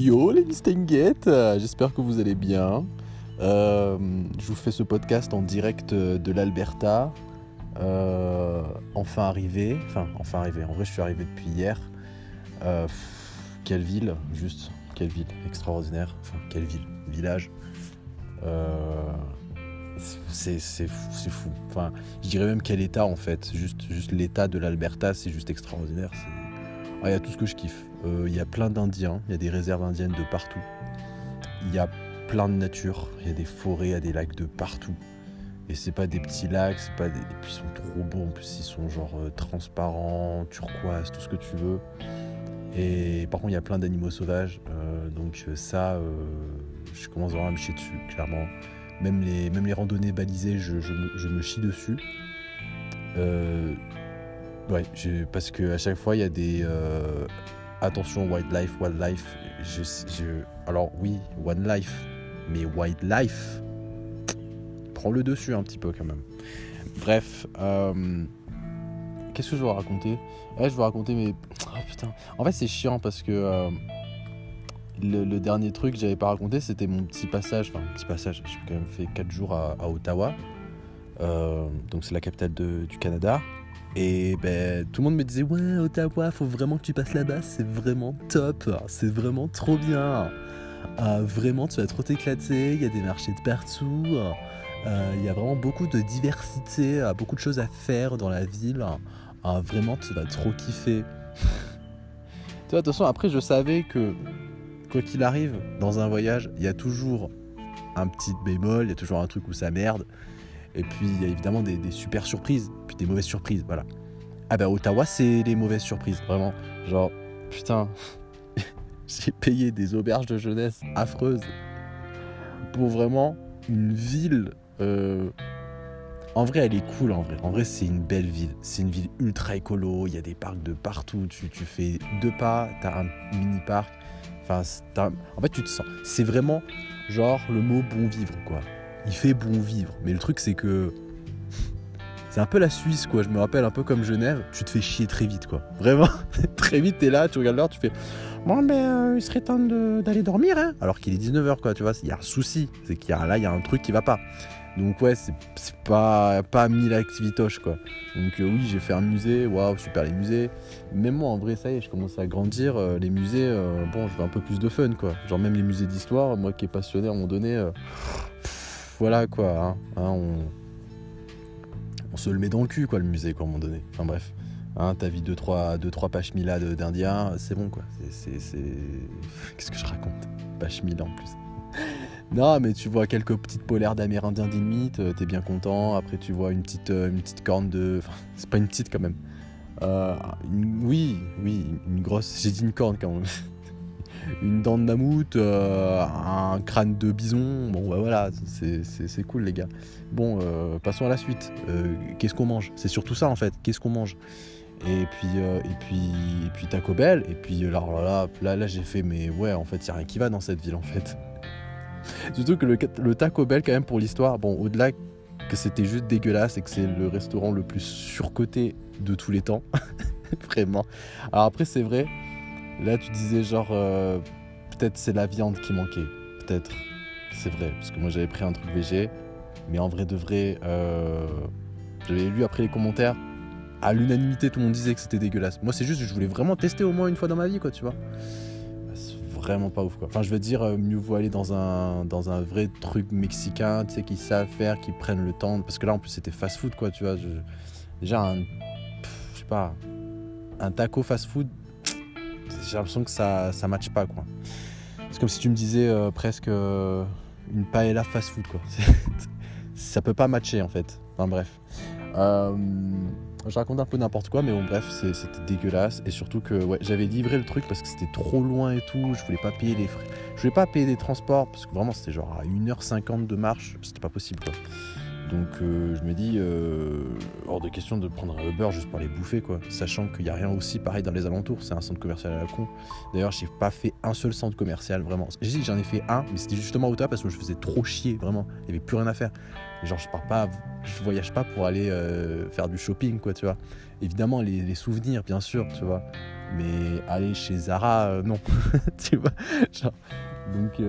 Yo les Mistinguettes, j'espère que vous allez bien. Euh, je vous fais ce podcast en direct de l'Alberta. Euh, enfin arrivé, enfin enfin arrivé, en vrai je suis arrivé depuis hier. Euh, quelle ville, juste, quelle ville, extraordinaire, enfin quelle ville, village. c'est fou, enfin je dirais même quel état en fait, juste, juste l'état de l'Alberta c'est juste extraordinaire. Il y a tout ce que je kiffe. Euh, il y a plein d'Indiens, il y a des réserves indiennes de partout. Il y a plein de nature, il y a des forêts, il y a des lacs de partout. Et c'est pas des petits lacs, c'est pas des... Et puis ils sont trop beaux, en plus ils sont genre euh, transparents, turquoise, tout ce que tu veux. Et par contre il y a plein d'animaux sauvages, euh, donc ça, je commence vraiment à me chier dessus, clairement. Même les, même les randonnées balisées, je, je me, chie dessus. Ouais, parce que à chaque fois il y a des euh, attention wildlife, wildlife. Alors oui, one life, mais wildlife prend le dessus un petit peu quand même. Bref, euh, qu'est-ce que je vais raconter? Je vais raconter mais oh, putain. En fait c'est chiant parce que euh, le, dernier truc que j'avais pas raconté c'était mon petit passage, enfin petit passage. J'ai quand même fait 4 jours à, Ottawa, donc c'est la capitale du Canada. Et ben, tout le monde me disait Ouais, Ottawa, faut vraiment que tu passes là-bas, c'est vraiment top, c'est vraiment trop bien. Euh, vraiment, tu vas trop t'éclater, il y a des marchés de partout, euh, il y a vraiment beaucoup de diversité, euh, beaucoup de choses à faire dans la ville. vraiment, tu vas trop kiffer. tu vois, attention, après, je savais que quoi qu'il arrive, dans un voyage, il y a toujours un petit bémol, il y a toujours un truc où ça merde. Et puis il y a évidemment des, super surprises, puis des mauvaises surprises, voilà. Ah bah Ottawa, c'est les mauvaises surprises, vraiment. Genre, putain, j'ai payé des auberges de jeunesse affreuses pour vraiment une ville. Euh, en vrai, elle est cool, en vrai. En vrai, c'est une belle ville. C'est une ville ultra écolo. Il y a des parcs de partout. Tu, tu fais deux pas, t'as un mini parc. Enfin, en fait, tu te sens. C'est vraiment genre le mot bon vivre, quoi il fait bon vivre. Mais le truc, c'est que c'est un peu la Suisse, quoi. Je me rappelle un peu comme Genève, tu te fais chier très vite, quoi. Vraiment, très vite, t'es là, tu regardes l'heure, tu fais Bon, ben, euh, il serait temps d'aller dormir, hein. Alors qu'il est 19h, quoi, tu vois. Il y a un souci. C'est qu'il y a là, il y a un truc qui va pas. Donc, ouais, c'est pas, pas mille activitoches, quoi. Donc, euh, oui, j'ai fait un musée. Waouh, super, les musées. Même moi, en vrai, ça y est, je commence à grandir. Euh, les musées, bon, je veux un peu plus de fun, quoi. Genre, même les musées d'histoire, moi qui est passionné à un moment donné voilà quoi. Hein, hein, on, se le met dans le cul, quoi, le musée, quoi, à un moment donné. Enfin bref. Hein, T'as vu 2-3 deux, trois, Mila d'Indiens, c'est bon quoi. C'est. Qu'est-ce que je raconte? Pashmila en plus. non, mais tu vois quelques petites polaires d'Amérindiens d'Inuit, euh, t'es bien content. Après, tu vois une petite, euh, une petite corne de. Enfin, c'est pas une petite quand même. Euh, oui, oui, une grosse. J'ai dit une corne quand même une dent de mammouth, euh, un crâne de bison. Bon, bah voilà, c'est cool, les gars. Bon, euh, passons à la suite. Euh, qu'est-ce qu'on mange? C'est surtout ça, en fait. Qu'est-ce qu'on mange? Et puis, et puis, et puis Taco Bell. Et puis là, là, là, là j'ai fait, mais ouais, en fait, il n'y a rien qui va dans cette ville, en fait. Surtout que le, le Taco Bell, quand même, pour l'histoire, bon, au-delà que c'était juste dégueulasse et que c'est le restaurant le plus surcoté de tous les temps. Vraiment. Alors après, c'est vrai, Là, tu disais genre, euh, peut-être c'est la viande qui manquait. Peut-être. C'est vrai. Parce que moi, j'avais pris un truc végé. Mais en vrai de vrai, euh, j'avais lu après les commentaires. À l'unanimité, tout le monde disait que c'était dégueulasse. Moi, c'est juste, je voulais vraiment tester au moins une fois dans ma vie, quoi, tu vois. C'est vraiment pas ouf, quoi. Enfin, je veux dire, euh, mieux vaut aller dans un, dans un vrai truc mexicain, tu sais, qui savent faire, qui prennent le temps. Parce que là, en plus, c'était fast-food, quoi, tu vois. déjà, un. Je sais pas. Un taco fast-food, j'ai l'impression que ça ça matche pas quoi. C'est comme si tu me disais euh, presque euh, une paella fast food quoi. ça peut pas matcher en fait. Enfin bref. Euh, je raconte un peu n'importe quoi, mais bon bref, c'était dégueulasse. Et surtout que ouais, j'avais livré le truc parce que c'était trop loin et tout. Je voulais pas payer les frais. Je voulais pas payer des transports parce que vraiment c'était genre à 1h50 de marche. C'était pas possible quoi. Donc euh, je me dis, euh, hors de question de prendre un Uber juste pour les bouffer, quoi. Sachant qu'il n'y a rien aussi pareil dans les alentours, c'est un centre commercial à la con. D'ailleurs, j'ai pas fait un seul centre commercial, vraiment. J'ai dit j'en ai fait un, mais c'était justement au tas parce que je faisais trop chier, vraiment. Il n'y avait plus rien à faire. genre, je pars pas, je voyage pas pour aller euh, faire du shopping, quoi, tu vois. Évidemment, les, souvenirs, bien sûr, tu vois. Mais aller chez Zara, non, tu vois. donc,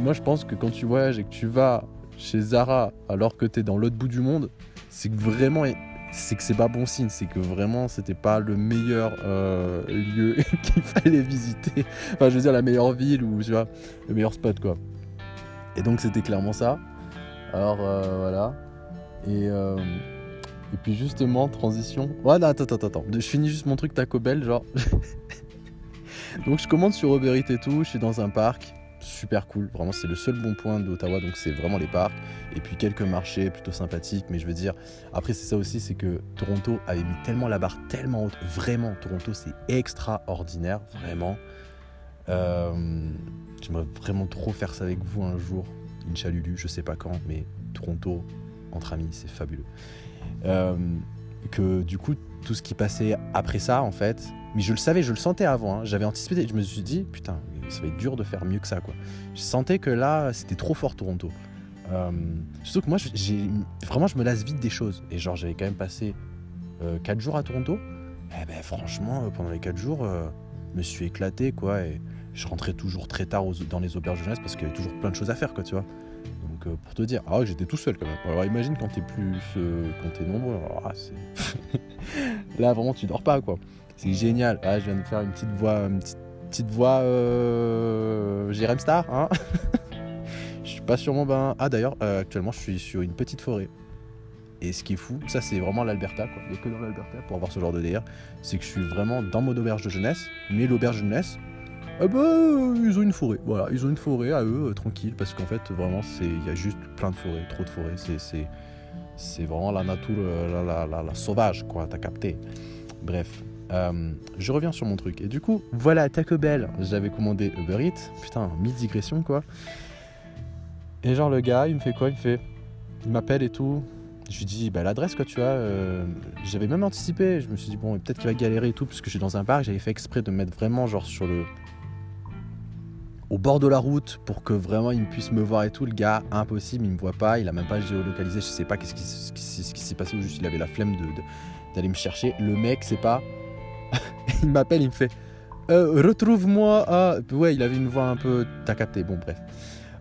moi, je pense que quand tu voyages et que tu vas chez Zara alors que tu es dans l'autre bout du monde, c'est que vraiment c'est que c'est pas bon signe, c'est que vraiment c'était pas le meilleur euh, lieu qu'il fallait visiter. Enfin, je veux dire la meilleure ville ou tu vois, le meilleur spot quoi. Et donc c'était clairement ça. Alors euh, voilà. Et, euh, et puis justement, transition. Ouais, non, attends, attends, attends. Je finis juste mon truc Taco Bell, genre. donc je commande sur Uber et tout, je suis dans un parc super cool. Vraiment, c'est le seul bon point d'Ottawa, donc c'est vraiment les parcs. Et puis quelques marchés plutôt sympathiques, mais je veux dire, après, c'est ça aussi, c'est que Toronto avait mis tellement la barre tellement haute. Vraiment, Toronto, c'est extraordinaire, vraiment. Euh, J'aimerais vraiment trop faire ça avec vous un jour. Une chalulu, je sais pas quand, mais Toronto, entre amis, c'est fabuleux. Euh, que du coup, tout ce qui passait après ça, en fait, mais je le savais, je le sentais avant, hein. j'avais anticipé, je me suis dit, putain, ça va être dur de faire mieux que ça, quoi. Je sentais que là, c'était trop fort Toronto. Euh, surtout que moi, j'ai vraiment, je me lasse vite des choses. Et genre, j'avais quand même passé 4 euh, jours à Toronto. Eh ben, franchement, euh, pendant les 4 jours, je me suis éclaté, quoi. Et je rentrais toujours très tard dans les auberges de jeunesse parce qu'il y avait toujours plein de choses à faire, quoi, tu vois. Donc, pour te dire, ah, j'étais tout seul quand même. Alors, imagine quand t'es plus. quand t'es nombreux. Alors, ah, là, vraiment, tu dors pas, quoi. C'est génial. Ah, je viens de faire une petite voix, une petite petite voix euh, Jérém Star. Hein je suis pas sur mon bain. Ah d'ailleurs, euh, actuellement je suis sur une petite forêt. Et ce qui est fou, ça c'est vraiment l'Alberta, quoi. Il n'y a que dans l'Alberta pour avoir ce genre de délire. C'est que je suis vraiment dans mon auberge de jeunesse. Mais l'auberge de jeunesse, eh ben, ils ont une forêt. Voilà, ils ont une forêt à eux, euh, tranquille. Parce qu'en fait, vraiment, il y a juste plein de forêts, trop de forêts. C'est vraiment la nature, euh, la, la, la sauvage, quoi. T'as capté. Bref, euh, je reviens sur mon truc. Et du coup, voilà, Taco Bell, j'avais commandé Uber Eats. Putain, mille digression quoi. Et genre, le gars, il me fait quoi? Il me fait. Il m'appelle et tout. Je lui dis, bah, l'adresse, quoi, tu vois. Euh, j'avais même anticipé. Je me suis dit, bon, peut-être qu'il va galérer et tout, parce que je suis dans un parc. J'avais fait exprès de me mettre vraiment, genre, sur le. Au bord de la route pour que vraiment il puisse me voir et tout. Le gars, impossible, il me voit pas, il a même pas géolocalisé, je sais pas qu'est-ce qui, s'est passé ou juste il avait la flemme d'aller me chercher. Le mec, c'est pas il m'appelle, il me fait euh, Retrouve-moi à. Ouais, il avait une voix un peu. T'as capté, bon, bref.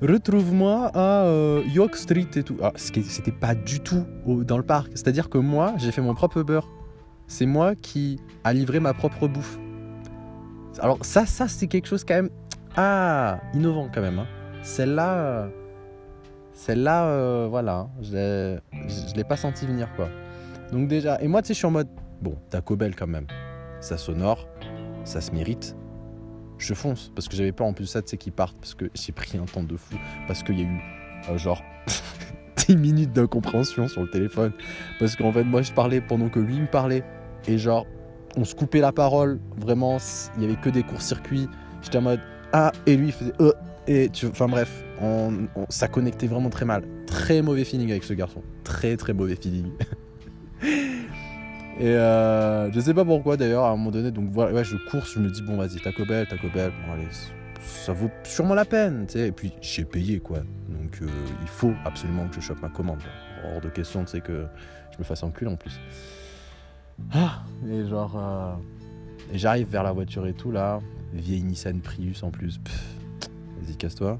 Retrouve-moi à euh, York Street et tout. Ah, c'était pas du tout dans le parc. C'est-à-dire que moi, j'ai fait mon propre beurre. C'est moi qui a livré ma propre bouffe. Alors, ça, ça, c'est quelque chose quand même. Ah, innovant quand même. Hein. Celle-là. Celle-là, euh, voilà. Hein. Je l'ai pas senti venir, quoi. Donc, déjà. Et moi, tu sais, je suis en mode. Bon, Taco Bell quand même ça sonore, ça se mérite. Je fonce parce que j'avais pas en plus ça, tu sais, qu'ils partent parce que j'ai pris un temps de fou parce qu'il y a eu euh, genre 10 minutes d'incompréhension sur le téléphone parce qu'en fait, moi je parlais pendant que lui me parlait et genre on se coupait la parole, vraiment, il y avait que des courts-circuits. J'étais en mode ah et lui il faisait euh, et tu enfin bref, on, ça connectait vraiment très mal. Très mauvais feeling avec ce garçon. Très très mauvais feeling. Et euh, je sais pas pourquoi d'ailleurs, à un moment donné, donc voilà, je course, je me dis, bon, vas-y, Taco Bell, Taco Bell, bon, allez, ça vaut sûrement la peine, tu sais. Et puis, j'ai payé, quoi. Donc, euh, il faut absolument que je chope ma commande. Hors de question, tu sais, que je me fasse enculer en plus. Ah, et genre, euh, j'arrive vers la voiture et tout, là, vieille Nissan Prius en plus. Vas-y, casse-toi.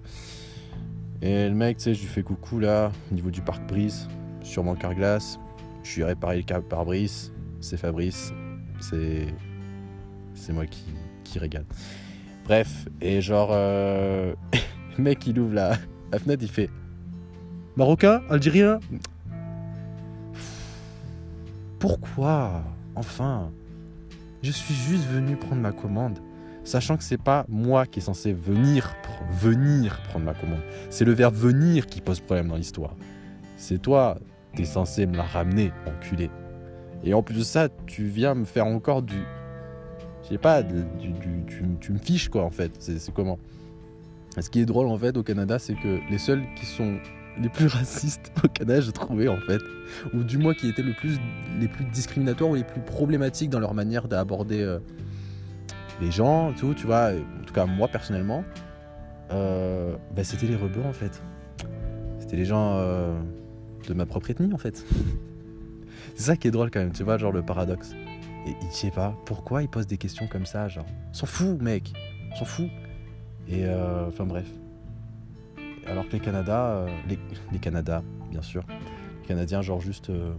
Et le mec, tu sais, je lui fais coucou, là, au niveau du parc Brise, mon carglass. Je suis réparé le pare-brise c'est Fabrice, c'est c'est moi qui, qui régale. Bref, et genre, euh, le mec il ouvre la, la fenêtre, il fait Marocain, Algérien. Pourquoi Enfin, je suis juste venu prendre ma commande, sachant que c'est pas moi qui est censé venir venir prendre ma commande. C'est le verbe venir qui pose problème dans l'histoire. C'est toi, t'es censé me la ramener, enculé. Et en plus de ça, tu viens me faire encore du. Je sais pas, tu, me fiches quoi en fait. C'est comment? Ce qui est drôle en fait au Canada, c'est que les seuls qui sont les plus racistes au Canada, je trouvais en fait, ou du moins qui étaient le plus, les plus discriminatoires ou les plus problématiques dans leur manière d'aborder euh, les gens, tout, tu vois. En tout cas, moi personnellement, euh, bah, c'était les rebeux en fait. C'était les gens euh, de ma propre ethnie en fait. C'est ça qui est drôle quand même, tu vois, genre le paradoxe. Et je sais pas, pourquoi ils posent des questions comme ça, genre, s'en fout, mec, s'en fout. Et euh, enfin bref. Alors que les Canada, euh, les, les bien sûr, les Canadiens, genre juste, euh,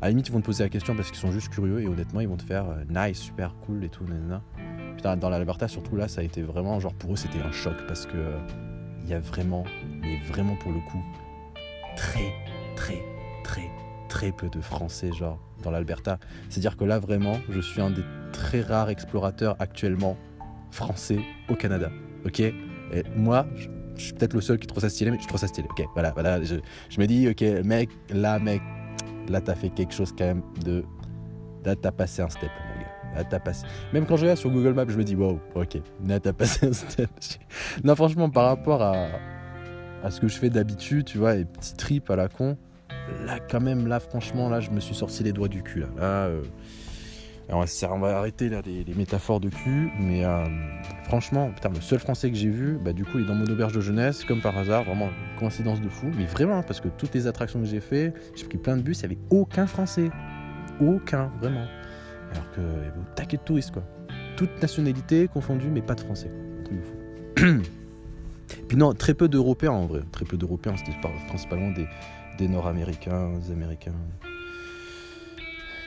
à la limite, ils vont te poser la question parce qu'ils sont juste curieux et honnêtement, ils vont te faire euh, nice, super cool et tout, nanana. Putain, dans l'Alberta, surtout là, ça a été vraiment, genre pour eux, c'était un choc parce que euh, il y a vraiment, mais vraiment pour le coup, très, très, très, très peu de Français, genre, dans l'Alberta. C'est-à-dire que là, vraiment, je suis un des très rares explorateurs actuellement français au Canada. Ok? Et moi, je, suis peut-être le seul qui trouve ça stylé, mais je trouve ça stylé. Ok, voilà, voilà. Je, je me dis, ok, mec, là, mec, là, t'as fait quelque chose quand même de. Là, t'as passé un step, mon gars. Là, t'as passé. Même quand je regarde sur Google Maps, je me dis, wow, ok, là, t'as passé un step. non, franchement, par rapport à, à ce que je fais d'habitude, tu vois, les petits trips à la con, là, quand même, là, franchement, là, je me suis sorti les doigts du cul, là. Euh, on, va, arrêter là, les, métaphores de cul, mais euh, franchement, putain, le seul français que j'ai vu, bah, du coup, il est dans mon auberge de jeunesse, comme par hasard, vraiment coïncidence de fou, mais vraiment, parce que toutes les attractions que j'ai fait, j'ai pris plein de bus, il n'y avait aucun français. Aucun, vraiment. Alors que, il y avait au taquet de touristes, quoi. Toutes nationalités confondues, mais pas de français. Puis non, très peu d'Européens en vrai. Très peu d'Européens, c'était principalement des, des Nord-Américains, des Américains,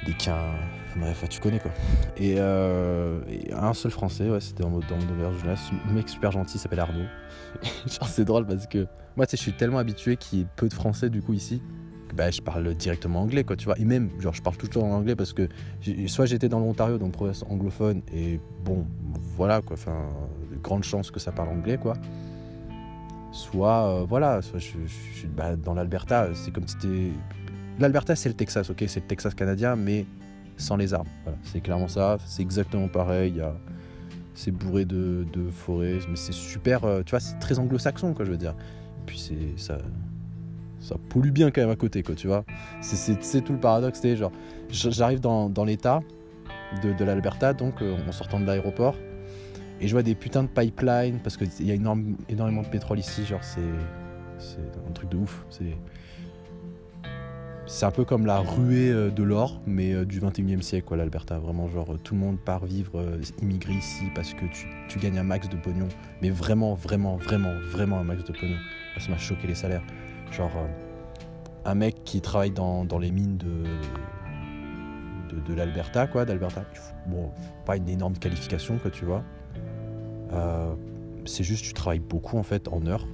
des Quins, bref, tu connais quoi. Et, euh, un seul Français, ouais, c'était dans mon dans de jeunesse, un mec super gentil, il s'appelle Arnaud. C'est drôle parce que moi tu sais, je suis tellement habitué qu'il y ait peu de Français du coup ici. que, Bah, je parle directement anglais quoi tu vois et même genre je parle tout le temps en anglais parce que soit j'étais dans l'Ontario donc province anglophone et bon voilà quoi enfin de grandes chances que ça parle anglais quoi soit euh, voilà soit je, suis bah, dans l'Alberta c'est comme si t'es l'Alberta c'est le Texas ok c'est le Texas canadien mais sans les arbres voilà, c'est clairement ça c'est exactement pareil a c'est bourré de, forêts mais c'est super euh, tu vois c'est très anglo-saxon quoi je veux dire. Et puis c'est ça ça pollue bien quand même à côté quoi tu vois. C'est- c'est tout le paradoxe c'est genre j'arrive dans, dans l'état de, de l'Alberta donc euh, en sortant de l'aéroport et je vois des putains de pipelines parce qu'il y a énormément de pétrole ici. Genre, c'est c'est un truc de ouf. C'est un peu comme la ruée euh, de l'or, mais euh, du 21e siècle, quoi, l'Alberta. Vraiment, genre, tout le monde part vivre, euh, immigrer ici parce que tu, gagnes un max de pognon. Mais vraiment, vraiment, vraiment, vraiment un max de pognon. Ça m'a choqué les salaires. Genre, un mec qui travaille dans, dans les mines de, de, de l'Alberta, quoi, d'Alberta. Bon, pas une énorme qualification, quoi, tu vois. Euh, c'est juste tu travailles beaucoup en fait en heures.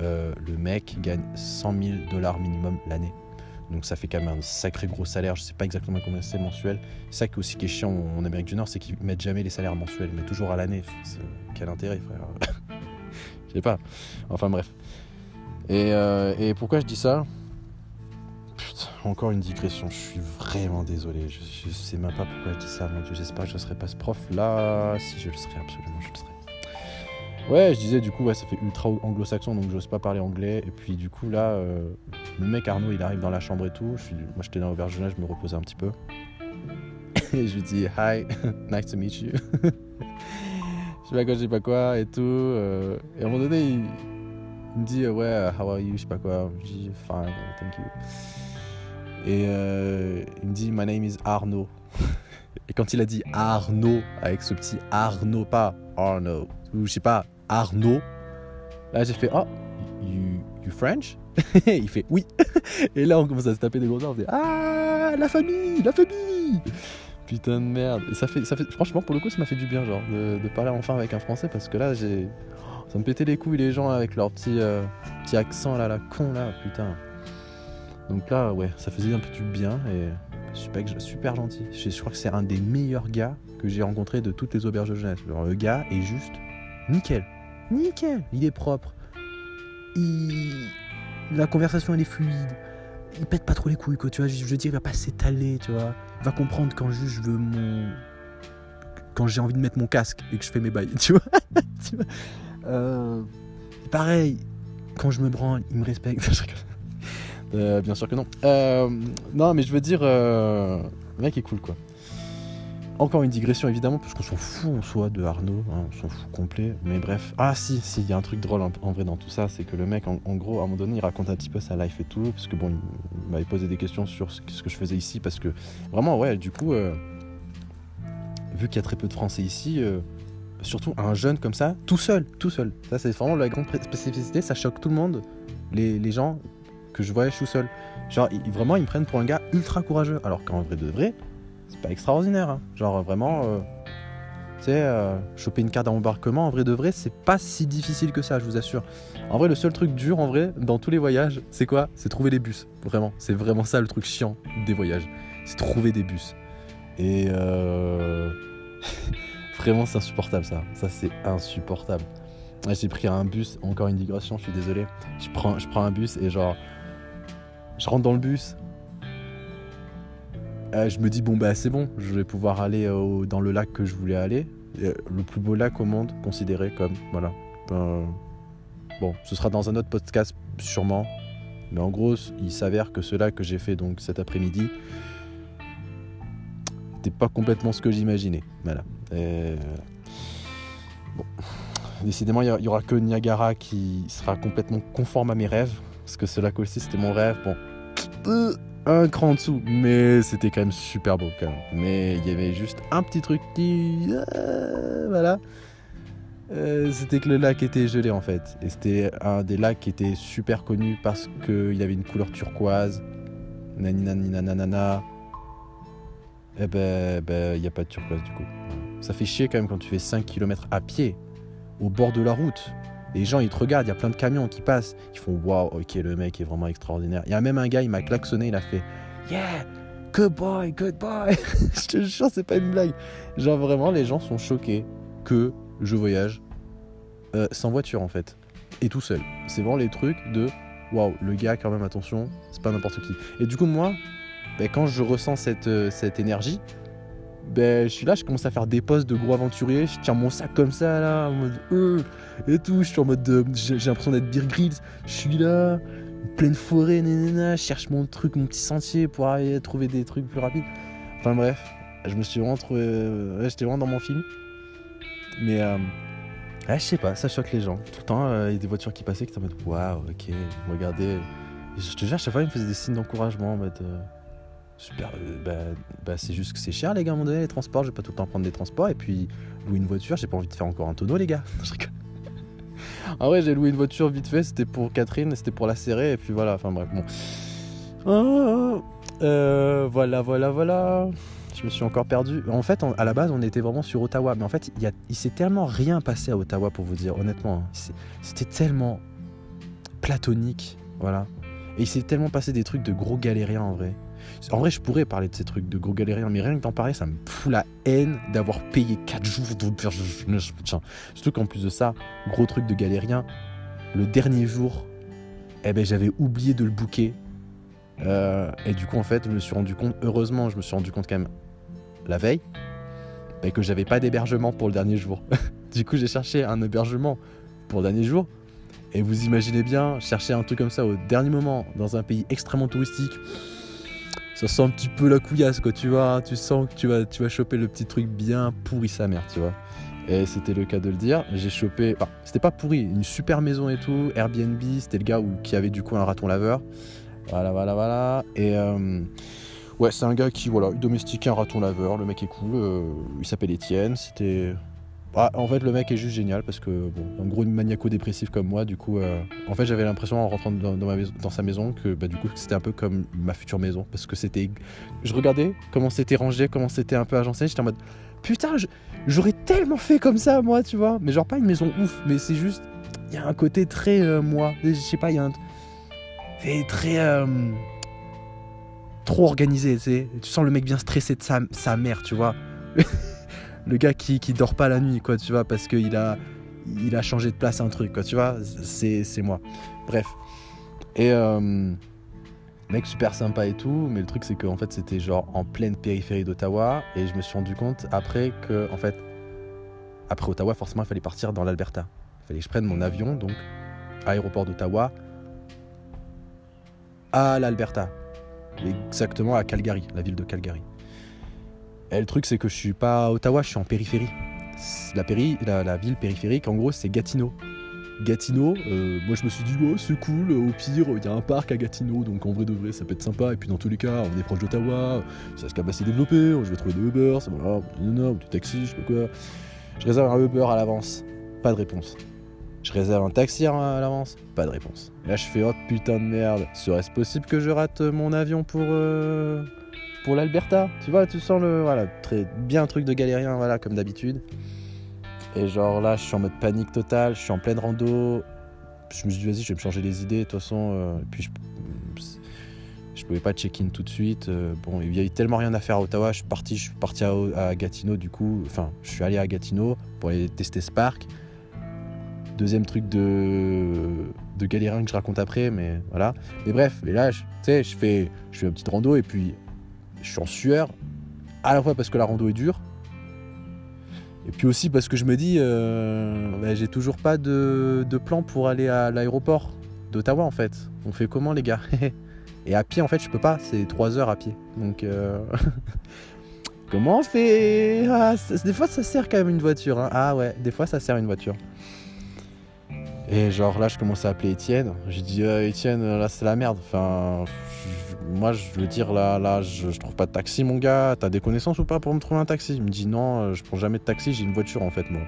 Euh, le mec gagne 100 000 dollars minimum l'année. Donc ça fait quand même un sacré gros salaire. Je sais pas exactement combien c'est mensuel. C'est ça qui aussi qui est chiant en Amérique du Nord, c'est qu'ils mettent jamais les salaires mensuels, mais toujours à l'année. Quel intérêt, frère Je sais pas. Enfin bref. Et, euh, pourquoi je dis ça? Putain, encore une digression. Je suis vraiment désolé. Je, je sais même pas pourquoi je dis ça. Mon Dieu, j'espère que je serai pas ce prof là. Si je le serai, absolument, je le serai. Ouais, je disais du coup, ouais, ça fait ultra anglo-saxon, donc j'ose pas parler anglais. Et puis du coup, là, euh, le mec Arnaud, il arrive dans la chambre et tout. Je suis, moi, j'étais dans l'auberge de jeunesse, je me reposais un petit peu. et je lui dis, hi, nice to meet you. je sais pas quoi, je sais pas quoi et tout. euh, et à un moment donné, il, me dit, euh, ouais, how are you, je sais pas quoi. Je dis, fine, thank you. Et il me dit, my name is Arnaud. Et quand il a dit Arnaud, avec ce petit Arnaud, pas Arnaud, ou je sais pas, Arnaud, là j'ai fait, oh, you, you French? Il fait, oui. Et là on commence à se taper des gros doigts, on ah, la famille, la famille Putain de merde. Et ça fait, franchement, pour le coup, ça m'a fait du bien, genre, de, parler enfin avec un français, parce que là, j'ai. Ça me pétait les couilles, les gens, avec leur petit, euh, petit accent, là, la con, là, putain. Donc là, ouais, ça faisait un peu du bien, et super, super gentil. Je, crois que c'est un des meilleurs gars que j'ai rencontré de toutes les auberges de jeunesse. Le gars est juste nickel. Nickel. Il est propre. Il... La conversation, elle est fluide. Il pète pas trop les couilles, quoi. Tu vois, je veux dire, il va pas s'étaler, tu vois. Il va comprendre quand j'ai envie de mettre mon casque et que je fais mes bails, tu vois. Tu vois. Euh, Pareil, quand je me branle, il me respecte. Euh, bien sûr que non. Euh, non, mais je veux dire, le mec est cool quoi. Encore une digression évidemment, parce qu'on s'en fout en soi de Arnaud, hein, on s'en fout complet. Mais bref, ah si, si, il y a un truc drôle en, vrai dans tout ça, c'est que le mec, en, gros, à un moment donné, il raconte un petit peu sa life et tout, parce que bon, il, m'avait posé des questions sur ce, que je faisais ici, parce que vraiment, ouais, du coup, euh, vu qu'il y a très peu de Français ici, euh, surtout un jeune comme ça, tout seul, tout seul. Ça, c'est vraiment la grande spécificité, ça choque tout le monde, les, gens que je voyage tout seul. Genre, vraiment, ils me prennent pour un gars ultra courageux, alors qu'en vrai de vrai, extraordinaire. Hein. Genre vraiment, euh, tu sais, euh, choper une carte d'embarquement, en vrai de vrai, c'est pas si difficile que ça, je vous assure. En vrai, le seul truc dur, en vrai, dans tous les voyages, c'est quoi? C'est trouver les bus. Vraiment, c'est vraiment ça le truc chiant des voyages. C'est trouver des bus. Et euh... vraiment, c'est insupportable ça. Ça, c'est insupportable. J'ai pris un bus, encore une digression, je suis désolé. Je prends, je prends un bus et genre, je rentre dans le bus, euh, je me dis, bon, bah c'est bon, je vais pouvoir aller euh, dans le lac que je voulais aller. Euh, le plus beau lac au monde, considéré comme. Voilà. bon, ce sera dans un autre podcast, sûrement. Mais en gros, il s'avère que ce lac que j'ai fait donc cet après-midi n'était pas complètement ce que j'imaginais. Voilà. Bon. Décidément, il n'y aura que Niagara qui sera complètement conforme à mes rêves. Parce que ce lac aussi, c'était mon rêve. Bon un cran en dessous, mais c'était quand même super beau quand même. Mais il y avait juste un petit truc qui... Euh, voilà. Euh, c'était que le lac était gelé en fait. Et c'était un des lacs qui était super connu parce qu'il avait une couleur turquoise. Naninanina Eh ben, ben, il n'y a pas de turquoise du coup. Ça fait chier quand même quand tu fais 5 km à pied, au bord de la route. Les gens, ils te regardent, il y a plein de camions qui passent. Ils font Waouh, ok, le mec est vraiment extraordinaire. Il y a même un gars, il m'a klaxonné, il a fait Yeah, good boy, good boy. je te jure, c'est pas une blague. Genre vraiment, les gens sont choqués que je voyage euh, sans voiture en fait. Et tout seul. C'est vraiment les trucs de Waouh, le gars, quand même, attention, c'est pas n'importe qui. Et du coup, moi, ben, quand je ressens cette, euh, cette énergie, ben, je suis là, je commence à faire des postes de gros aventurier, je tiens mon sac comme ça là, en mode euh, et tout, je suis en mode j'ai l'impression d'être Beer Grylls, je suis là, pleine forêt, nanana, je cherche mon truc, mon petit sentier pour aller trouver des trucs plus rapides. Enfin bref, je me suis vraiment trouvé, j'étais vraiment dans mon film. Mais euh, je sais pas, ça choque les gens. Tout le temps, euh, il y a des voitures qui passaient qui étaient en mode waouh, ok, regardez. Je te jure, à chaque fois, ils me faisaient des signes d'encouragement en mode. Super, euh, bah, bah, c'est juste que c'est cher les gars à un moment donné les transports, je vais pas tout le temps prendre des transports et puis louer une voiture, j'ai pas envie de faire encore un tonneau les gars. en vrai j'ai loué une voiture vite fait, c'était pour Catherine, c'était pour la serrer et puis voilà, enfin bref bon. Ah, euh, voilà, voilà, voilà. Je me suis encore perdu. En fait, à la base, on était vraiment sur Ottawa. Mais en fait, il, il s'est tellement rien passé à Ottawa, pour vous dire, honnêtement. Hein. C'était tellement platonique. Voilà. Et il s'est tellement passé des trucs de gros galériens, en vrai. En vrai, je pourrais parler de ces trucs de gros galériens, mais rien que d'en parler, ça me fout la haine d'avoir payé 4 jours de. Surtout qu'en plus de ça, gros truc de galérien, le dernier jour, eh ben, j'avais oublié de le booker. Euh, et du coup, en fait, je me suis rendu compte, heureusement, je me suis rendu compte quand même la veille, ben, que j'avais pas d'hébergement pour le dernier jour. du coup, j'ai cherché un hébergement pour le dernier jour. Et vous imaginez bien, chercher un truc comme ça au dernier moment, dans un pays extrêmement touristique, ça sent un petit peu la couillasse, quoi, tu vois. Tu sens que tu vas, tu vas choper le petit truc bien pourri sa mère, tu vois. Et c'était le cas de le dire. J'ai chopé. Enfin, c'était pas pourri, une super maison et tout. Airbnb, c'était le gars où, qui avait du coup un raton laveur. Voilà, voilà, voilà. Et. Euh, ouais, c'est un gars qui, voilà, domestiquait un raton laveur. Le mec est cool. Euh, il s'appelle Étienne. C'était ah, en fait, le mec est juste génial parce que, bon, en gros, maniaco-dépressif comme moi, du coup, euh, en fait, j'avais l'impression en rentrant dans, sa maison que, bah, du coup, c'était un peu comme ma future maison parce que c'était. Je regardais comment c'était rangé, comment c'était un peu agencé, j'étais en mode putain, j'aurais tellement fait comme ça, moi, tu vois. Mais genre, pas une maison ouf, mais c'est juste. Il y a un côté très euh, moi. Je sais pas, il y a un. C'est très. Euh, trop organisé, tu. Tu sens le mec bien stressé de sa mère, tu vois. le gars qui, qui dort pas la nuit, quoi, tu vois, parce qu'il a, il a changé de place un truc, quoi, tu vois, c'est, moi. Bref. Et euh, mec super sympa et tout, mais le truc c'est qu'en fait c'était genre en pleine périphérie d'Ottawa, et je me suis rendu compte après que, en fait, après Ottawa, forcément il fallait partir dans l'Alberta. Il fallait que je prenne mon avion, donc aéroport d'Ottawa à l'Alberta. Exactement à Calgary, la ville de Calgary. Et le truc, c'est que je suis pas à Ottawa, je suis en périphérie. La, péri la, ville périphérique, en gros, c'est Gatineau. Gatineau, euh, moi je me suis dit, oh, c'est cool, au pire, il y a un parc à Gatineau, donc en vrai de vrai, ça peut être sympa. Et puis dans tous les cas, on est proche d'Ottawa, ça se assez développé, je vais trouver des Uber, ça voilà, non, du taxi, je sais pas quoi. Je réserve un Uber à l'avance, pas de réponse. Je réserve un taxi à l'avance, pas de réponse. Là, je fais, oh putain de merde, serait-ce possible que je rate mon avion pour. Euh, pour l'Alberta. Tu vois, tu sens le. Voilà, très bien truc de galérien, voilà, comme d'habitude. Et genre là, je suis en mode panique totale, je suis en pleine rando. Je me suis dit, vas-y, je vais me changer les idées. De toute façon, euh, puis je, je pouvais pas check-in tout de suite. Euh, bon, il y a eu tellement rien à faire à Ottawa. Je suis parti, je suis parti à, Gatineau, du coup. Enfin, je suis allé à Gatineau pour aller tester Spark. Deuxième truc de, de galérien que je raconte après, mais voilà. Mais bref, et là, tu sais, je fais, je fais une petite rando et puis je suis en sueur. À la fois parce que la rando est dure, et puis aussi parce que je me dis, euh, bah, j'ai toujours pas de, plan pour aller à l'aéroport d'Ottawa en fait. On fait comment les gars Et à pied en fait je peux pas, c'est 3 heures à pied. Donc euh, comment on fait? Ah, Des fois ça sert quand même une voiture. Hein. Ah ouais, des fois ça sert une voiture. Et genre là je commence à appeler Étienne. J'ai dit euh, Étienne là c'est la merde. Enfin moi, je veux dire, là, là je, trouve pas de taxi, mon gars. T'as des connaissances ou pas pour me trouver un taxi? Il me dit non, euh, je prends jamais de taxi, j'ai une voiture en fait, moi.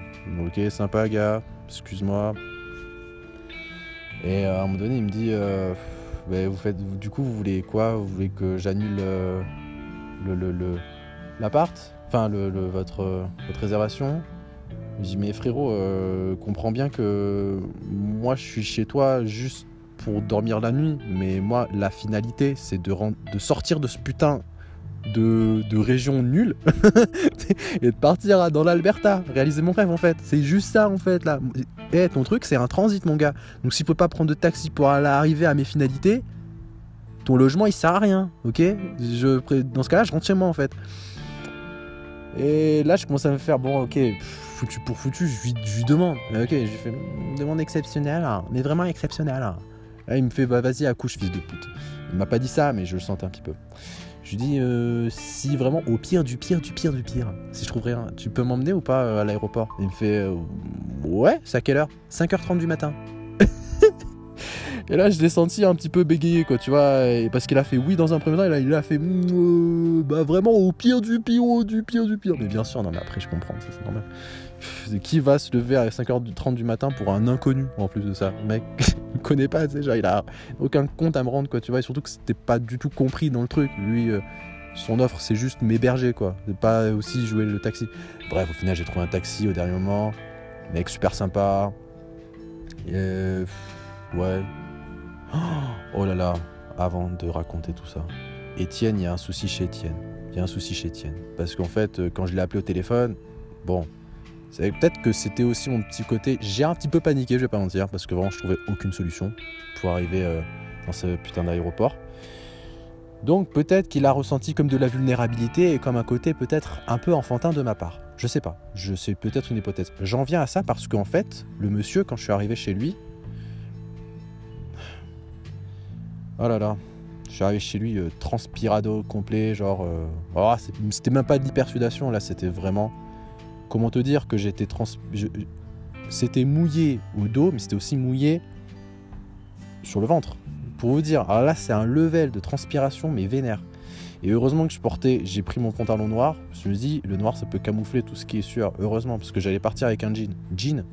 Ok, sympa, gars, excuse-moi. Et euh, à un moment donné, il me dit euh, vous faites, du coup, vous voulez quoi? Vous voulez que j'annule le, le, l'appart? Enfin, le, votre, votre réservation? Je dis mais frérot, comprends bien que moi, je suis chez toi juste pour dormir la nuit, mais moi, la finalité, c'est de, sortir de ce putain de, région nulle et de partir dans l'Alberta, réaliser mon rêve en fait. C'est juste ça en fait là. Eh, ton truc, c'est un transit, mon gars. Donc si tu peux pas prendre de taxi pour aller arriver à mes finalités, ton logement il sert à rien, ok? Je, Dans ce cas-là, je rentre chez moi en fait. Et là, je commence à me faire bon, ok, foutu pour foutu, je lui, demande. Ok, je lui fais une demande exceptionnelle, hein, mais vraiment exceptionnelle. Là, il me fait bah, vas-y, accouche, fils de pute. Il m'a pas dit ça, mais je le sentais un petit peu. Je lui dis euh, si vraiment, au pire du pire du pire du pire, si je trouve rien, tu peux m'emmener ou pas euh, à l'aéroport? Il me fait euh, ouais, c'est à quelle heure? 5h30 du matin. et là, je l'ai senti un petit peu bégayer, quoi, tu vois, parce qu'il a fait oui dans un premier temps, et là, il a fait bah vraiment au pire du pire, du pire du pire. Mais bien sûr, non, mais après, je comprends, c'est normal. Qui va se lever à 5h30 du matin pour un inconnu en plus de ça? Mec, il me connaît pas, tu sais, il a aucun compte à me rendre, quoi, tu vois, et surtout que c'était pas du tout compris dans le truc. Lui, euh, son offre, c'est juste m'héberger, quoi. C'est pas aussi jouer le taxi. Bref, au final, j'ai trouvé un taxi au dernier moment. Mec, super sympa. ouais. Oh là là, avant de raconter tout ça. Étienne, il y a un souci chez Étienne. Il y a un souci chez Étienne. Parce qu'en fait, euh, quand je l'ai appelé au téléphone, bon, Peut-être que c'était aussi mon petit côté. J'ai un petit peu paniqué, je vais pas mentir, parce que vraiment je trouvais aucune solution pour arriver euh, dans ce putain d'aéroport. Donc peut-être qu'il a ressenti comme de la vulnérabilité et comme un côté peut-être un peu enfantin de ma part. Je sais pas, je sais peut-être une hypothèse. J'en viens à ça parce qu'en fait, le monsieur, quand je suis arrivé chez lui. Oh là là, je suis arrivé chez lui euh, transpirado complet, genre. Euh, oh, c'était même pas de l'hypersudation, là, c'était vraiment comment te dire que j'étais trans... c'était mouillé au dos, mais c'était aussi mouillé sur le ventre. Pour vous dire, alors là c'est un level de transpiration mais vénère. Et heureusement que je portais, j'ai pris mon pantalon noir. Je me dis, le noir ça peut camoufler tout ce qui est sueur. Heureusement, parce que j'allais partir avec un jean. Jean,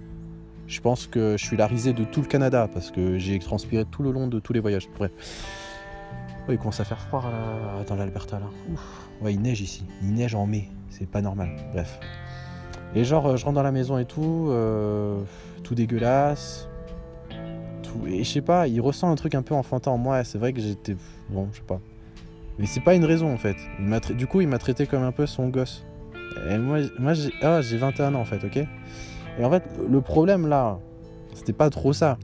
je pense que je suis la risée de tout le Canada parce que j'ai transpiré tout le long de tous les voyages. Bref. Oh, il commence à faire froid dans l'Alberta là. Ouais, il neige ici. Il neige en mai. C'est pas normal. Bref. Et genre, euh, je rentre dans la maison et tout, euh, tout dégueulasse. Tout, et je sais pas, il ressent un truc un peu enfantin en moi. C'est vrai que j'étais. Bon, je sais pas. Mais c'est pas une raison en fait. Du coup, il m'a traité comme un peu son gosse. Et moi, moi j'ai ah, 21 ans en fait, ok? Et en fait, le problème là, c'était pas trop ça.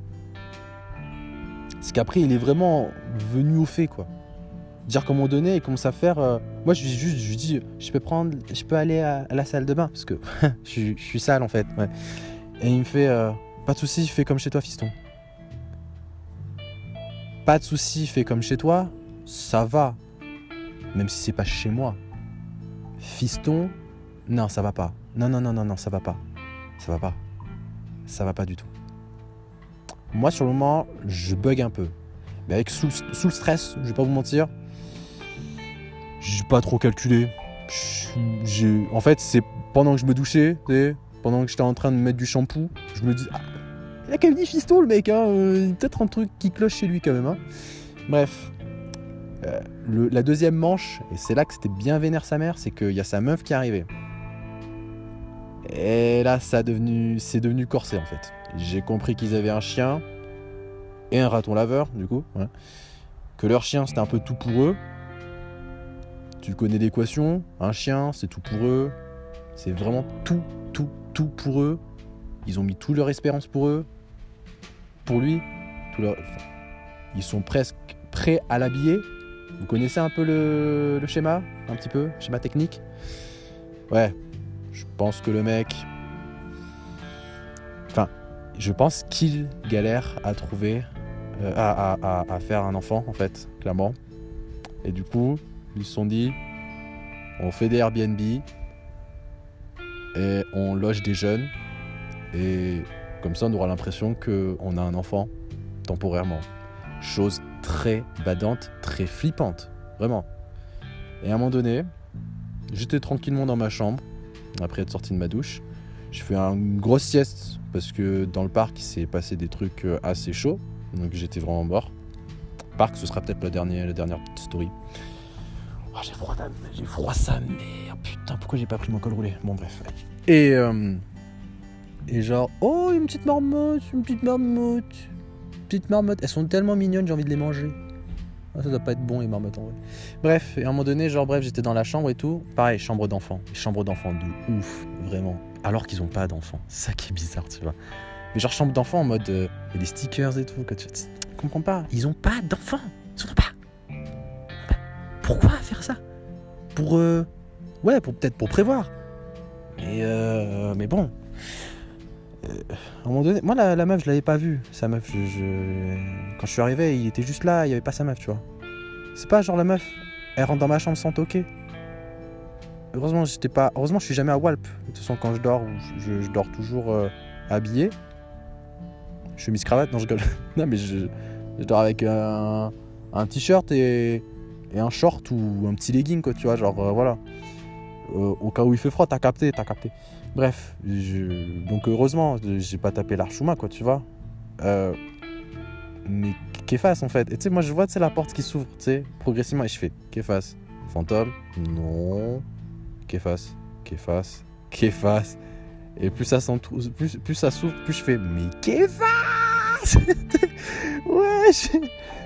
C'est qu'après, il est vraiment venu au fait quoi dire comment donner et commence à faire. Euh, moi, je juste, je dis, je peux prendre, je peux aller à, la salle de bain parce que je, suis sale en fait. Et il me fait, euh, pas de soucis, fais comme chez toi, fiston. pas de souci, fais comme chez toi, ça va. Même si c'est pas chez moi. Fiston, non, ça va pas. Non, non, non, non, non, ça va pas. Ça va pas. Ça va pas du tout. Moi, sur le moment, je bug un peu. Mais avec sous, sous le stress, je vais pas vous mentir, j'ai pas trop calculé. J'ai, en fait, c'est pendant que je me douchais, pendant que j'étais en train de mettre du shampoing, je me dis, ah, il a quand même dit fiston le mec, hein, euh, peut-être un truc qui cloche chez lui quand même. Hein. Bref, euh, la deuxième manche, et c'est là que c'était bien vénère sa mère, c'est qu'il y a sa meuf qui est arrivée. Et là, ça devenu, c'est devenu corsé en fait. J'ai compris qu'ils avaient un chien et un raton laveur, du coup. Que leur chien, c'était un peu tout pour eux. Tu connais l'équation, un chien, c'est tout pour eux. C'est vraiment tout, tout, tout pour eux. Ils ont mis toute leur espérance pour eux. Pour lui. ils sont presque prêts à l'habiller. Vous connaissez un peu le, le schéma Un petit peu Schéma technique? Ouais. Je pense que le mec. Enfin, je pense qu'il galère à trouver. Euh, à, faire un enfant, en fait, clairement. Et du coup, ils se sont dit on fait des Airbnb et on loge des jeunes. Et comme ça, on aura l'impression qu'on a un enfant temporairement. Chose très badante, très flippante. Vraiment. Et à un moment donné, j'étais tranquillement dans ma chambre, après être sorti de ma douche. Je fais une grosse sieste parce que dans le parc, il s'est passé des trucs euh, assez chauds. Donc j'étais vraiment mort. Parc, ce sera peut-être la dernière, la dernière petite story. Oh, j'ai froid, j'ai froid sa mère. Putain, pourquoi j'ai pas pris mon col roulé? Bon, bref. Et, euh, et genre, oh, une petite marmotte, une petite marmotte. Petite marmotte. Elles sont tellement mignonnes, j'ai envie de les manger. Ah, ça doit pas être bon, les marmottes en vrai. Bref, et à un moment donné, genre, bref, j'étais dans la chambre et tout. Pareil, chambre d'enfant. Chambre d'enfant de ouf, vraiment. Alors qu'ils ont pas d'enfants. Ça qui est bizarre, tu vois. Mais genre, chambre d'enfant en mode. Euh, il des stickers et tout. Quand tu comprends pas? Ils ont pas d'enfants. Ils ont pas. Pourquoi faire ça? Pour. Euh, ouais, pour peut-être pour prévoir. Mais, euh, mais bon. Euh, à un moment donné, moi la, meuf je l'avais pas vue, sa meuf. Je, Quand je suis arrivé, il était juste là, il y avait pas sa meuf, tu vois. C'est pas genre la meuf, elle rentre dans ma chambre sans toquer. Heureusement, j'étais pas. Heureusement, je suis jamais à Walp. De toute façon, quand je dors, je, dors toujours habillé. Chemise cravate, non je rigole. non mais je, dors avec un, un t-shirt et, et un short ou un petit legging, quoi, tu vois, genre euh, voilà. Euh, au cas où il fait froid, t'as capté, t'as capté. Bref, donc heureusement, j'ai pas tapé l'archouma, quoi, tu vois. Euh, mais qu'efface en fait. Et tu sais, moi je vois, c'est la porte qui s'ouvre, tu sais, progressivement, et je fais qu'efface. Fantôme, non. Qu'efface, qu'efface, qu'efface. Et plus ça plus, plus ça s'ouvre, plus je fais, mais qu'efface Ouais,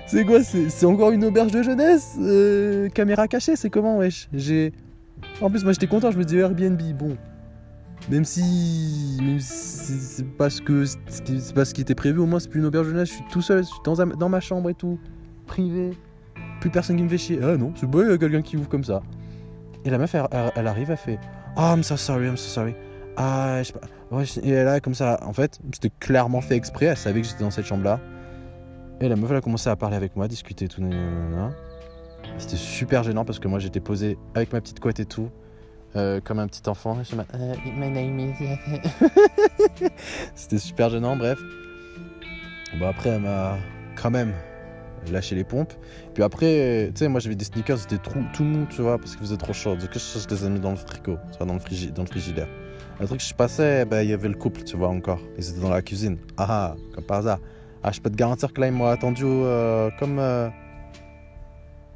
c'est quoi C'est encore une auberge de jeunesse euh, Caméra cachée, c'est comment, wesh? J'ai. En plus, moi j'étais content, je me disais Airbnb, bon. Même si. Même si c'est pas ce que. Pas ce qui était prévu, au moins c'est plus une auberge de jeunesse, je suis tout seul, je suis dans, ma chambre et tout. Privé. Plus personne qui me fait chier. Ah non, c'est a quelqu'un qui ouvre comme ça. Et la meuf, elle, arrive, elle fait Oh, I'm so sorry, I'm so sorry. Ah, je sais pas. Et là, comme ça, en fait, c'était clairement fait exprès, elle savait que j'étais dans cette chambre-là. Et la meuf, elle a commencé à parler avec moi, discuter tout. C'était super gênant parce que moi, j'étais posé avec ma petite couette et tout, euh, comme un petit enfant. C'était super gênant, bref. Bon, après, elle m'a quand même lâché les pompes. Puis après, tu sais, moi j'avais des sneakers, c'était tout, mou, tu vois, parce qu'ils faisaient trop chaud. Donc je les ai mis dans le frigo, dans le, frigi, dans le frigidaire. Le truc que je passais, ben, il y avait le couple, tu vois, encore. Ils étaient dans la cuisine. Ah, ah comme par hasard. Ah, je peux te garantir que là, ils m'ont attendu euh, comme, euh,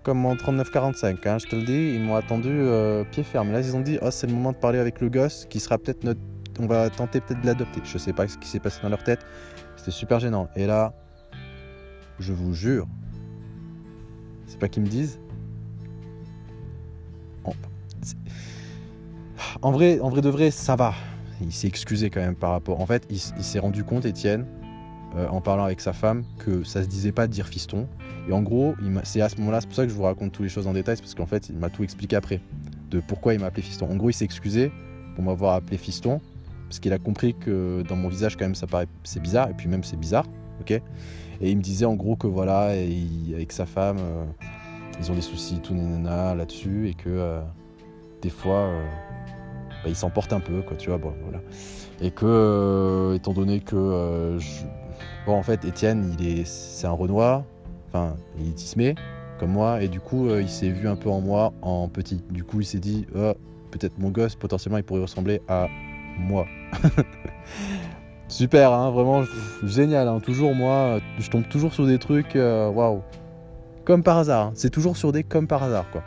comme en 39-45. Hein, je te le dis, ils m'ont attendu euh, pied ferme. Là, ils ont dit oh, c'est le moment de parler avec le gosse qui sera peut-être notre. On va tenter peut-être de l'adopter. Je sais pas ce qui s'est passé dans leur tête. C'était super gênant. Et là, je vous jure, c'est pas qu'ils me disent. En vrai, en vrai de vrai, ça va. Il s'est excusé quand même par rapport. En fait, il s'est rendu compte, Étienne, euh, en parlant avec sa femme que ça se disait pas de dire fiston. Et en gros, c'est à ce moment-là, c'est pour ça que je vous raconte toutes les choses en détail, parce qu'en fait, il m'a tout expliqué après de pourquoi il m'a appelé fiston. En gros, il s'est excusé pour m'avoir appelé fiston, parce qu'il a compris que dans mon visage, quand même, ça paraît c'est bizarre, et puis même c'est bizarre, ok? Et il me disait en gros que voilà, avec sa femme, euh, ils ont des soucis, tout nanana là-dessus, et que euh, des fois, bah, ils s'emportent un peu, quoi, tu vois, bon, voilà. Et que, euh, étant donné que, euh, bon, en fait, Étienne, il est, c'est un Renoir, enfin, il est tismé, comme moi, et du coup, euh, il s'est vu un peu en moi en petit. Du coup, il s'est dit, Oh, peut-être mon gosse, potentiellement, il pourrait ressembler à moi. Super, hein, vraiment génial. hein, toujours moi, je tombe toujours sur des trucs, waouh, comme par hasard. hein, C'est toujours sur des comme par hasard, quoi.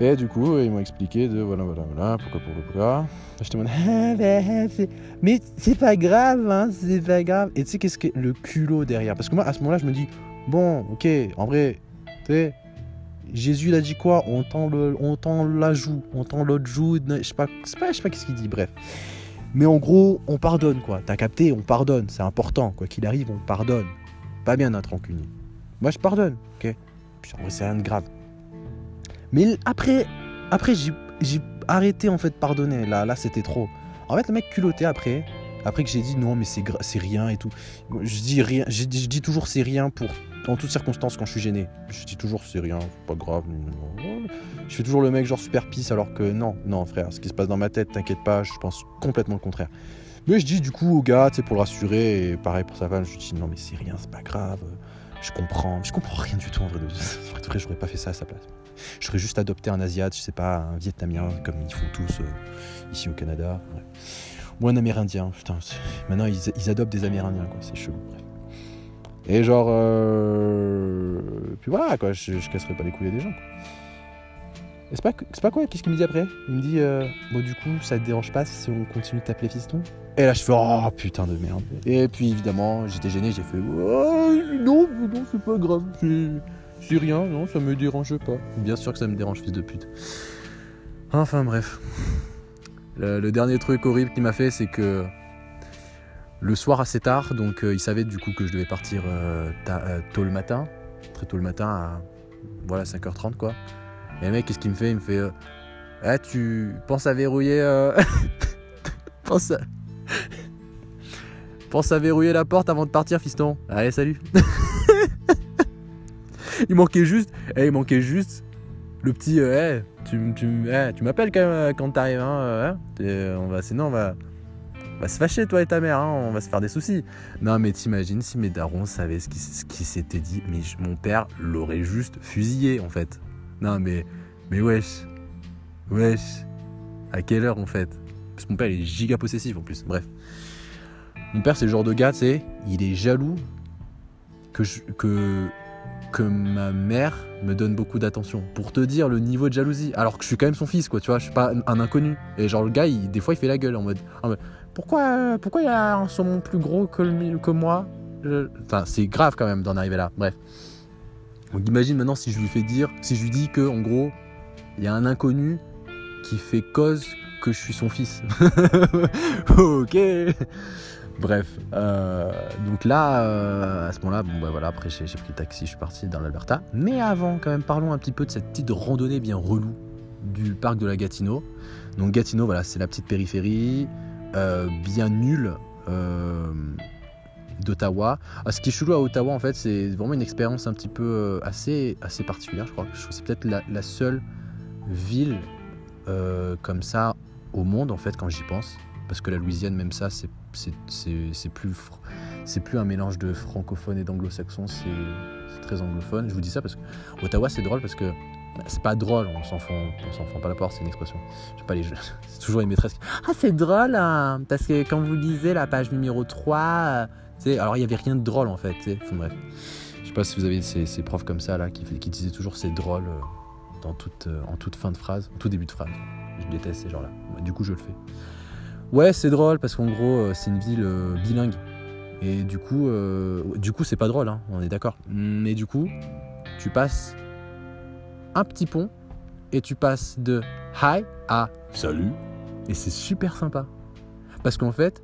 Et du coup, ils m'ont expliqué de voilà, voilà, voilà, pourquoi, pourquoi, pourquoi. Ah, ben, c'est- mais c'est pas grave, hein, c'est pas grave. Et tu sais, qu'est-ce que le culot derrière? Parce que moi, à ce moment-là, je me dis, bon, ok, en vrai, tu sais, Jésus, il a dit quoi? On tend, on tend la joue, on tend l'autre joue, je sais pas, je sais pas, je pas qu'est-ce qu'il dit, bref. Mais en gros, on pardonne, quoi. T'as capté, on pardonne, c'est important. Quoi qu'il arrive, on pardonne. Pas bien d'être rancunier. Moi, je pardonne, ok? En vrai, c'est rien de grave. Mais après, après j'ai arrêté en fait de pardonner. Là, là c'était trop. En fait, le mec culotté après, après que j'ai dit non, mais c'est rien et tout. Je dis rien, je dis, toujours c'est rien pour en toutes circonstances quand je suis gêné. Je dis toujours c'est rien, pas grave. Je fais toujours le mec genre super pisse alors que non, non frère, ce qui se passe dans ma tête, t'inquiète pas, je pense complètement le contraire. Mais je dis du coup au gars, tu pour le rassurer, et pareil pour sa femme, je dis non mais c'est rien, c'est pas grave, je comprends, je comprends rien du tout en vrai. De, en vrai, de vrai, j'aurais pas fait ça à sa place. Je serais juste adopté un Asiate, je sais pas, un Vietnamien, comme ils font tous euh, ici au Canada. Ou un Amérindien, putain. Maintenant ils, adoptent des Amérindiens, quoi, c'est chelou. Et genre. euh, Puis voilà, quoi, je, je casserai pas les couilles des gens, c'est pas, c'est pas quoi Qu'est-ce qu'il me dit après? Il me dit euh, Bon, du coup, ça te dérange pas si on continue de t'appeler fiston Et là, je fais Oh putain de merde. Et puis évidemment, j'étais gêné, j'ai fait Oh non, non, c'est pas grave, c'est rien, non, ça me dérange pas. Bien sûr que ça me dérange, fils de pute. Enfin bref. Le, dernier truc horrible qu'il m'a fait, c'est que le soir assez tard, donc euh, il savait du coup que je devais partir euh, euh, tôt le matin, très tôt le matin à voilà 5h30 quoi. Et le mec, qu'est-ce qu'il me fait? Il me fait Ah, tu penses à verrouiller. pense, à... pense à verrouiller la porte avant de partir, fiston. Allez, salut. il manquait juste. eh, il manquait juste le petit. euh, Eh, tu, tu, eh, tu m'appelles quand euh, quand t'arrives. Hein, euh, hein T'es- on va, sinon, on va, on va se fâcher, toi et ta mère. Hein, on va se faire des soucis. Non, mais t'imagines si mes darons savaient ce qui, ce qui s'était dit. Mais mon père l'aurait juste fusillé, en fait. Non, mais. Mais wesh. Wesh. À quelle heure, en fait? Parce que mon père, est giga possessif, en plus. Bref. Mon père, c'est le genre de gars, tu sais, il est jaloux que, que, que ma mère me donne beaucoup d'attention. Pour te dire le niveau de jalousie. Alors que je suis quand même son fils, quoi, tu vois, je suis pas un, inconnu. Et genre, le gars, des fois, il fait la gueule en mode. mode, pourquoi, pourquoi il a un saumon plus gros que, le que moi? Enfin, c'est grave quand même d'en arriver là. Bref. Donc imagine maintenant si je lui fais dire, si je lui dis que en gros, il y a un inconnu qui fait cause que je suis son fils. ok. Bref, euh, donc là, euh, à ce moment-là, bon bah voilà, après j'ai pris le taxi, je suis parti dans l'Alberta. Mais avant, quand même, parlons un petit peu de cette petite randonnée bien relou du parc de la Gatineau. Donc Gatineau, voilà, c'est la petite périphérie, euh, bien nulle d'Ottawa. Ah, ce qui est chelou à Ottawa, en fait, c'est vraiment une expérience un petit peu assez, assez particulière, je crois. Je c'est peut-être la, la seule ville comme ça au monde, en fait, quand j'y pense. Parce que la Louisiane, même ça, c'est c'est- plus, plus un mélange de francophone et d'anglo-saxon, c'est très anglophone. Je vous dis ça parce que Ottawa, c'est drôle parce que bah, c'est pas drôle, on s'en s'en fout pas la porte, c'est une expression. Je pas, les c'est toujours les maîtresses. qui- Ah, c'est drôle, hein, parce que quand vous lisez la page numéro 3, euh, alors il y avait rien de drôle en fait. Enfin, bref. Je sais pas si vous avez ces, profs comme ça là qui, qui disaient toujours c'est drôle euh, dans toute, euh, en toute fin de phrase, en tout début de phrase. Je déteste ces gens-là. Du coup, je le fais. Ouais, c'est drôle parce qu'en gros, euh, c'est une ville euh, bilingue. Et du coup, euh, du coup, c'est pas drôle, hein, on est d'accord. Mais du coup, tu passes un petit pont et tu passes de hi à salut. Et c'est super sympa. Parce qu'en fait,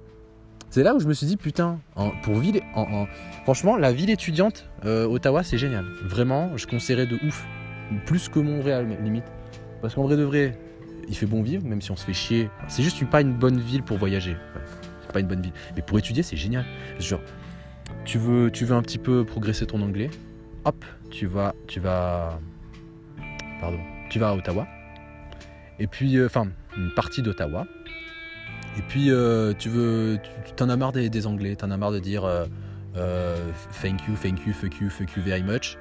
c'est là où je me suis dit, putain, en- pour ville, en, en- franchement, la ville étudiante, euh, Ottawa, c'est génial. Vraiment, je conseillerais de ouf. Plus que Montréal, limite. Parce qu'en vrai de vrai, il fait bon vivre, même si on se fait chier. C'est juste pas une bonne ville pour voyager. C'est pas une bonne ville. Mais pour étudier, c'est génial. Genre, tu veux, tu veux un petit peu progresser ton anglais, hop, tu vas, tu vas, pardon, tu vas à Ottawa. Et puis, euh, enfin, une partie d'Ottawa. Et puis, euh, tu veux, tu t'en as marre des, des Anglais, t'en as marre de dire euh, thank you, thank you, fuck you, fuck you very much.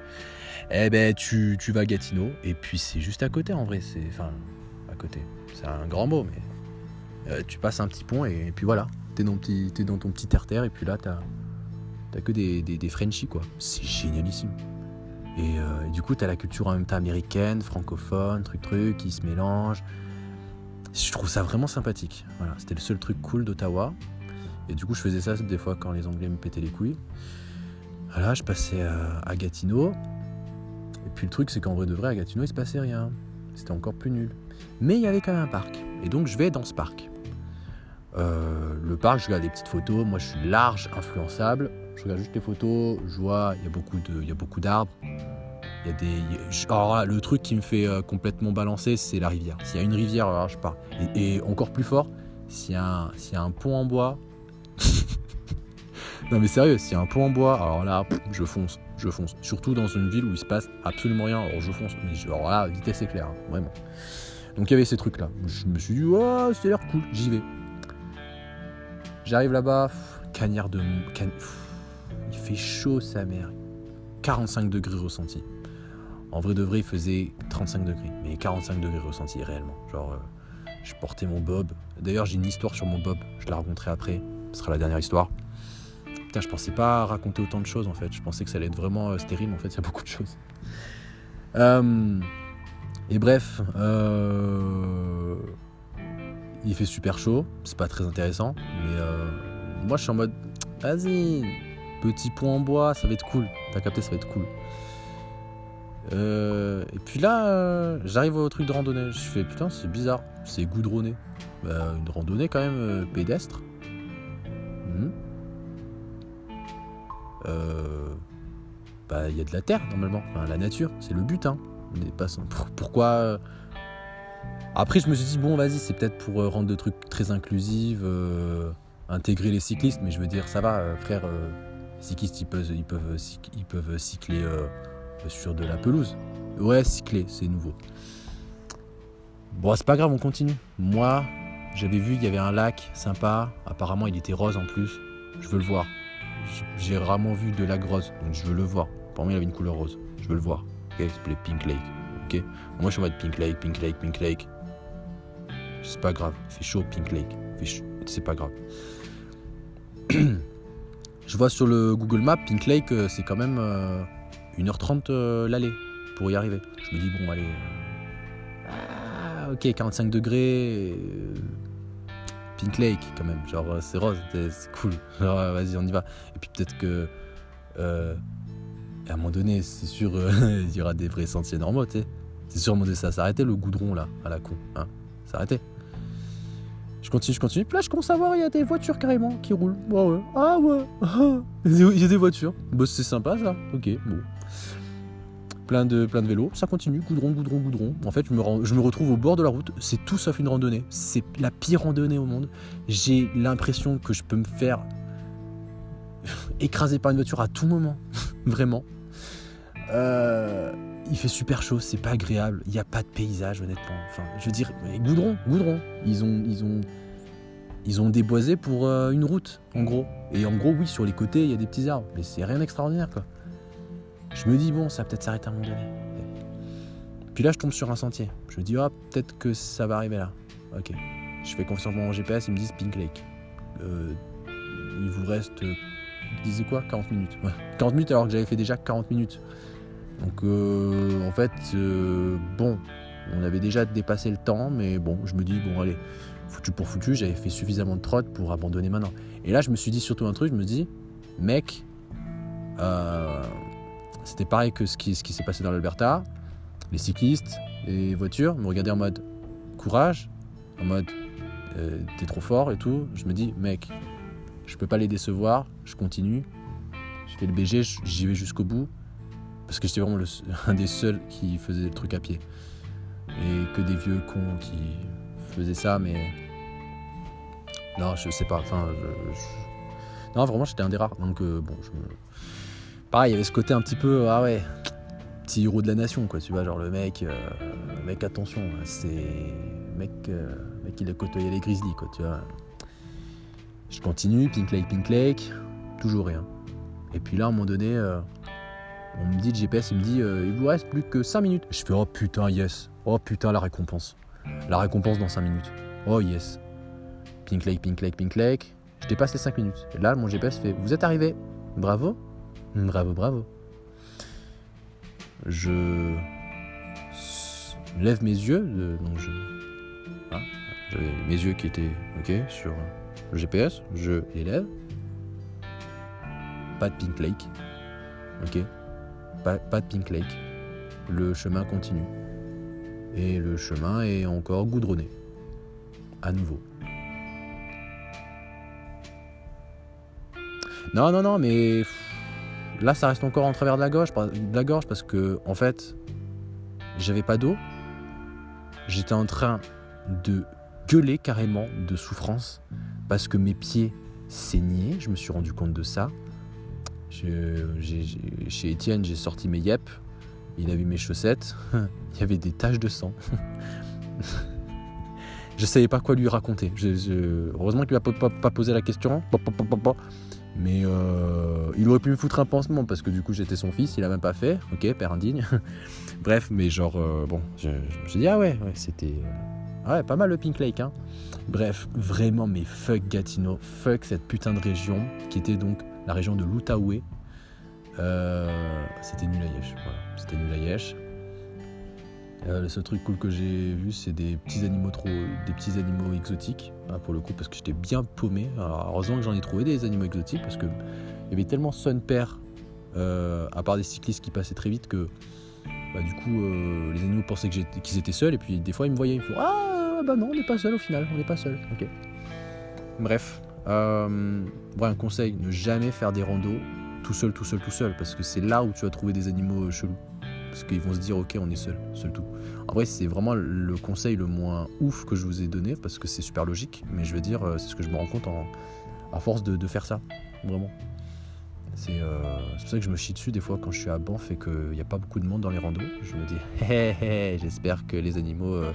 Eh ben, tu, tu vas à Gatineau. Et puis, c'est juste à côté en vrai. C'est, enfin, C'est un grand mot, mais tu passes un petit pont et, puis voilà. T'es dans, es dans ton petit terre-terre et puis là, t'as, t'as que des, des, Frenchies, quoi. C'est génialissime. Euh, et, du coup, tu as la culture en même temps américaine, francophone, truc truc, qui se mélange. Je trouve ça vraiment sympathique. Voilà, c'était le seul truc cool d'Ottawa. Et du coup, je faisais ça des fois quand les Anglais me pétaient les couilles. Voilà, je passais à, Gatineau. Et puis le truc, c'est qu'en vrai de vrai, à Gatineau, il se passait rien. C'était encore plus nul. Mais il y avait quand même un parc. Et donc, je vais dans ce parc. Euh, le parc, je regarde des petites photos. Moi, je suis large, influençable. Je regarde juste les photos. Je vois, il y a beaucoup de, il y a beaucoup d'arbres. Il y a des. Alors le truc qui me fait euh, complètement balancer, c'est la rivière. S'il y a une rivière, alors je pars. Et, encore plus fort, s'il y, a un, y a un pont en bois. non mais sérieux, s'il y a un pont en bois, alors là, je fonce, je fonce. Surtout dans une ville où il se passe absolument rien, alors je fonce. Mais alors là, vitesse éclair, hein, vraiment. Donc il y avait ces trucs là. Je me suis dit, oh, c'est l'air cool, j'y vais. J'arrive là-bas, cagnard de. il fait chaud sa mère. 45 degrés ressentis. En vrai de vrai, il faisait 35 degrés, mais 45 degrés ressentis réellement. Genre, euh, je portais mon bob. D'ailleurs, j'ai une histoire sur mon bob, je la raconterai après. Ce sera la dernière histoire. Putain, je pensais pas raconter autant de choses en fait. Je pensais que ça allait être vraiment euh, stérile. En fait, il y a beaucoup de choses. Euh, et bref, il fait super chaud. C'est pas très intéressant, mais moi, je suis en mode, vas-y, petit point en bois, ça va être cool. T'as capté, ça va être cool. Euh, et puis là, euh, j'arrive au truc de randonnée. Je fais putain, c'est bizarre, c'est goudronné. Bah, une randonnée quand même euh, pédestre. Hmm. bah, il y a de la terre normalement, enfin, la nature, c'est le but. Hein. Pas Pourquoi Après, je me suis dit bon, vas-y, c'est peut-être pour rendre le truc très inclusif, intégrer les cyclistes, mais je veux dire, ça va, frère. les cyclistes, ils peuvent, ils peuvent, ils peuvent cycler sur de la pelouse. Ouais, cycler, c'est nouveau. Bon, c'est pas grave, on continue. Moi, j'avais vu qu'il y avait un lac sympa. Apparemment, il était rose en plus. Je veux le voir. J'ai rarement vu de lac rose, donc je veux le voir. Pour moi, il avait une couleur rose. Je veux le voir. Il s'appelait Pink Lake. Ok? Moi, je suis en mode Pink Lake, Pink Lake, Pink Lake. C'est pas grave. Fait chaud, Pink Lake. C'est pas grave. je vois sur le Google Maps, Pink Lake, euh, c'est quand même. Euh, 1h30 euh, l'aller pour y arriver. Je me dis, bon, allez. Euh, ah, ok, 45 degrés. Euh, Pink Lake, quand même. Genre, c'est rose, c'est cool. Vas-y, on y va. Et puis peut-être que. À un moment donné, c'est sûr, il y aura des vrais sentiers normaux, tu sais. C'est sûr, ça s'arrêtait le goudron, là, à la con. Hein. S'arrêtait. Je continue, je continue. Puis là, je commence à voir, il y a des voitures carrément qui roulent. Ouais, ouais. Ah ouais. il y a des voitures. Bah, c'est sympa ça. Ok, bon plein de, plein de vélos, ça continue, goudron, goudron, goudron. En fait, je me retrouve au bord de la route, c'est tout sauf une randonnée. C'est la pire randonnée au monde. J'ai l'impression que je peux me faire écraser par une voiture à tout moment, vraiment. Euh, il fait super chaud, c'est pas agréable, il n'y a pas de paysage honnêtement. Enfin, je veux dire, goudron, goudron. Ils ont, ils ont, ils ont déboisé pour euh, une route, en gros. Et en gros, oui, sur les côtés, il y a des petits arbres, mais c'est rien d'extraordinaire, quoi. Je me dis, bon, ça va peut-être s'arrêter à un moment donné. Puis là, je tombe sur un sentier. Je me dis, ah, peut-être que ça va arriver là. Ok. Je fais confiance en mon GPS, ils me disent Pink Lake. Euh, il vous reste, euh, disais quoi 40 minutes. 40 minutes alors que j'avais fait déjà 40 minutes. Donc, euh, en fait, bon, on avait déjà dépassé le temps, mais bon, je me dis, bon, allez, foutu pour foutu, j'avais fait suffisamment de trotte pour abandonner maintenant. Et là, je me suis dit surtout un truc, je me dis, mec, euh, c'était pareil que ce qui, ce qui s'est passé dans l'Alberta. Les cyclistes, les voitures me regardaient en mode courage, en mode euh, t'es trop fort et tout. Je me dis, mec, je peux pas les décevoir, je continue. Je fais le BG, j'y vais jusqu'au bout. Parce que j'étais vraiment un des seuls qui faisait le truc à pied. Et que des vieux cons qui faisaient ça, mais. Non, je sais pas. Enfin, Non, vraiment, j'étais un des rares. Donc, euh, bon, je. Pareil, il y avait ce côté un petit peu, ah ouais, petit héros de la nation, quoi. Tu vois, genre le mec, euh, mec, attention, c'est. Mec, euh, mec, il a côtoyé les Grizzlies, quoi, tu vois. Je continue, Pink Lake, Pink Lake, toujours rien. Et puis là, à un moment donné, euh, on me dit, le GPS, il me dit, euh, il vous reste plus que 5 minutes. Je fais, oh putain, yes. Oh putain, la récompense. La récompense dans 5 minutes. Oh yes. Pink Lake, Pink Lake, Pink Lake. Je dépasse les 5 minutes. Et là, mon GPS fait, vous êtes arrivé. Bravo. Bravo, bravo. Je lève mes yeux, de- donc je, hein, j'avais mes yeux qui étaient ok sur le GPS, je les lève. Pas de Pink Lake, ok, pas, de Pink Lake. Le chemin continue et le chemin est encore goudronné, à nouveau. Non, non, non, mais là, ça reste encore en travers de la gorge, de la gorge parce que, en fait, j'avais pas d'eau. J'étais en train de gueuler carrément de souffrance parce que mes pieds saignaient. Je me suis rendu compte de ça. Chez Étienne, j'ai sorti mes yep. Il a vu mes chaussettes. Il y avait des taches de sang. je savais pas quoi lui raconter. Je- Heureusement qu'il m'a pas, pas- posé la question. Mais euh, il aurait pu me foutre un pansement parce que du coup j'étais son fils, il a même pas fait. Ok, père indigne. Bref, mais genre, euh, bon, je, me suis dit, ah ouais, ouais c'était. Ouais, pas mal le Pink Lake, hein. Bref, vraiment, mais fuck Gatineau, fuck cette putain de région qui était donc la région de l'Outaouais. Euh, c'était nul à voilà, c'était nul à. Euh, le seul truc cool que j'ai vu, c'est des petits animaux trop, des petits animaux exotiques, hein, pour le coup, parce que j'étais bien paumé. Alors, heureusement que j'en ai trouvé des animaux exotiques, parce que il y avait tellement son euh, à part des cyclistes qui passaient très vite, que bah, du coup, euh, les animaux pensaient qu'ils étaient seuls, et puis des fois ils me voyaient, ils me font Ah, bah non, on n'est pas seul au final, on n'est pas seul. Bref, euh, ouais, un conseil ne jamais faire des randos tout seul, tout seul, tout seul, parce que c'est là où tu vas trouver des animaux euh, chelous. Parce qu'ils vont se dire, ok, on est seul, seul tout. En vrai, c'est vraiment le conseil le moins ouf que je vous ai donné, parce que c'est super logique, mais je veux dire, euh, c'est ce que je me rends compte en, à force de faire ça, vraiment. C'est euh, c'est pour ça que je me chie dessus des fois quand je suis à Banff et qu'il n'y a pas beaucoup de monde dans les randos. Je me dis, hé hé, j'espère que les animaux euh,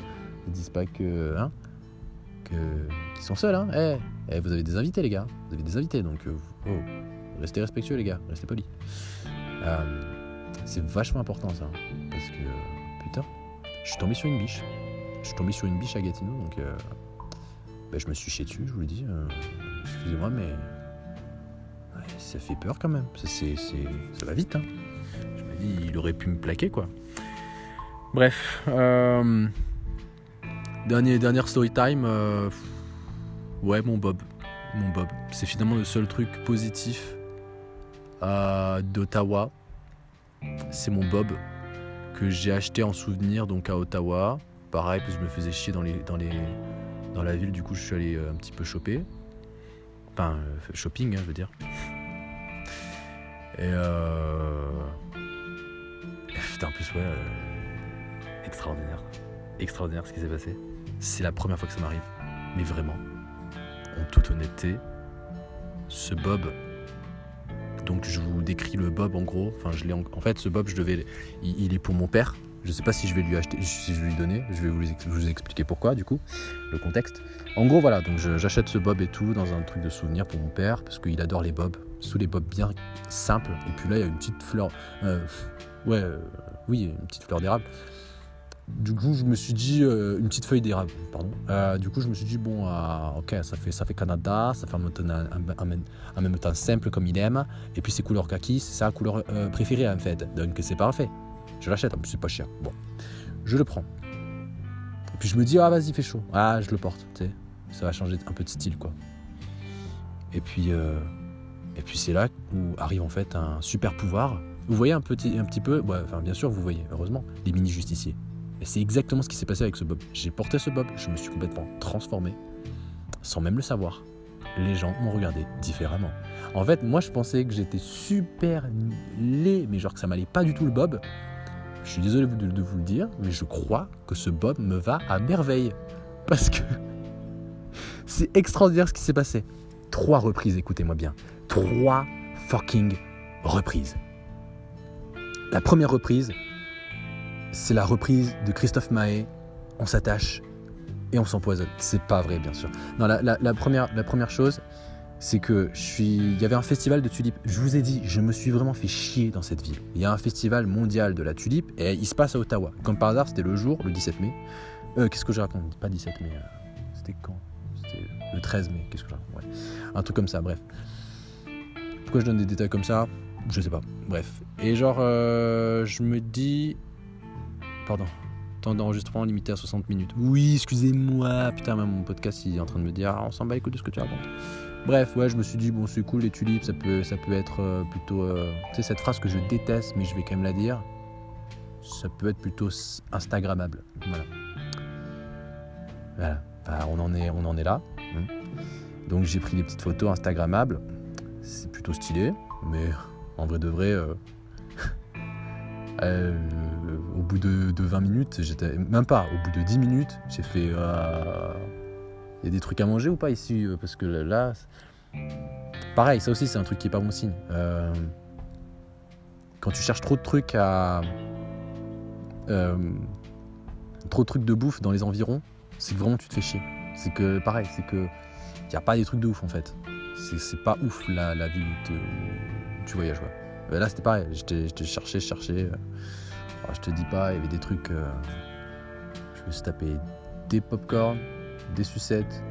ne disent pas que. Hein, que qu'ils sont seuls. Hein. Eh, eh, vous avez des invités, les gars. Vous avez des invités, donc euh, oh, restez respectueux, les gars. Restez polis. C'est vachement important, ça. Parce que, putain, je suis tombé sur une biche. Je suis tombé sur une biche à Gatineau, donc euh, bah, je me suis chié dessus, je vous le dis. Excusez-moi, mais ça fait peur quand même. Ça, va vite. Hein. Je me dis, il aurait pu me plaquer, quoi. Bref. euh, Dernier, dernière story time. euh, Ouais, mon Bob. Mon Bob. C'est finalement le seul truc positif d'Ottawa. C'est mon Bob que j'ai acheté en souvenir donc à Ottawa. Pareil, parce que je me faisais chier dans, les, dans la ville. Du coup, je suis allé euh, un petit peu choper. Enfin, euh, shopping, hein, je veux dire. Et euh... Putain, en plus, ouais. euh, Extraordinaire. Extraordinaire ce qui s'est passé. C'est la première fois que ça m'arrive. Mais vraiment, en toute honnêteté, ce Bob. Donc je vous décris le Bob en gros. En... fait, ce Bob, je devais. Il, est pour mon père. Je sais pas si je vais lui acheter, si je vais lui donner. Je vais vous, vous expliquer pourquoi, du coup, le contexte. En gros, voilà. Donc j'achète ce Bob et tout dans un truc de souvenir pour mon père parce qu'il adore les Bobs. Sous les Bobs bien simples. Et puis là, il y a une petite fleur. euh, ouais, euh, oui, une petite fleur d'érable. Du coup, je me suis dit euh, une petite feuille d'érable, pardon. Du coup, je me suis dit bon, ok, ça fait ça fait Canada, ça fait en même temps, même- simple comme il aime, et puis c'est couleur kaki, c'est sa couleur préférée en fait. Donc c'est parfait. Je l'achète, en plus c'est pas cher. Bon, je le prends. Et puis je me dis ah vas-y, fait chaud. Ah, je le porte, tu sais. Ça va changer un peu de style quoi. Et puis et puis c'est là où arrive en fait un super pouvoir. Vous voyez un petit un petit peu, enfin bien sûr vous voyez, heureusement, les mini justiciers. Et c'est exactement ce qui s'est passé avec ce Bob. J'ai porté ce Bob, je me suis complètement transformé, sans même le savoir. Les gens m'ont regardé différemment. En fait, moi je pensais que j'étais super laid, mais genre que ça m'allait pas du tout le Bob. Je suis désolé de vous le dire, mais je crois que ce Bob me va à merveille. Parce que c'est extraordinaire ce qui s'est passé. Trois reprises, écoutez-moi bien. Trois fucking reprises. La première reprise, c'est la reprise de Christophe Mahé, On s'attache et on s'empoisonne. C'est pas vrai, bien sûr. Non, la, première, la première chose, c'est que je suis. Il y avait un festival de tulipes. Je vous ai dit, je me suis vraiment fait chier dans cette ville. Il y a un festival mondial de la tulipe et il se passe à Ottawa. Comme par hasard, c'était le jour, le 17 mai. Euh, Qu'est-ce que je raconte? Pas 17 mai. euh, C'était quand? C'était le 13 mai. Qu'est-ce que je raconte? Ouais. Un truc comme ça, bref. Pourquoi je donne des détails comme ça Je sais pas. Bref. Et genre, euh, je me dis. Pardon. Temps d'enregistrement limité à 60 minutes. Oui, excusez-moi. Putain, même mon podcast, il est en train de me dire, ah, on s'en bat les couilles de ce que tu racontes. Bref, ouais, je me suis dit, bon, c'est cool, les tulipes, ça peut, ça peut être euh, plutôt. euh, tu sais, cette phrase que je déteste, mais je vais quand même la dire. Ça peut être plutôt Instagrammable. Voilà. On, en est, on en est là. hein. Donc, j'ai pris des petites photos Instagrammables. C'est plutôt stylé, mais en vrai de vrai. euh, euh, au bout de, de 20 minutes, j'étais. Même pas, au bout de 10 minutes, j'ai fait. euh, Il y a des trucs à manger ou pas ici Parce que là. Pareil, ça aussi, c'est un truc qui est pas bon signe. Quand tu cherches trop de trucs à. Trop de trucs de bouffe dans les environs, c'est que vraiment tu te fais chier. C'est que, pareil, c'est que. Il n'y a pas des trucs de ouf en fait. C'est- pas ouf la, la ville où, où tu voyages. Euh, Là, c'était pareil. J'étais cherché, cherché. euh, oh, je te dis pas, il y avait des trucs. euh, je me suis tapé des popcorn, des sucettes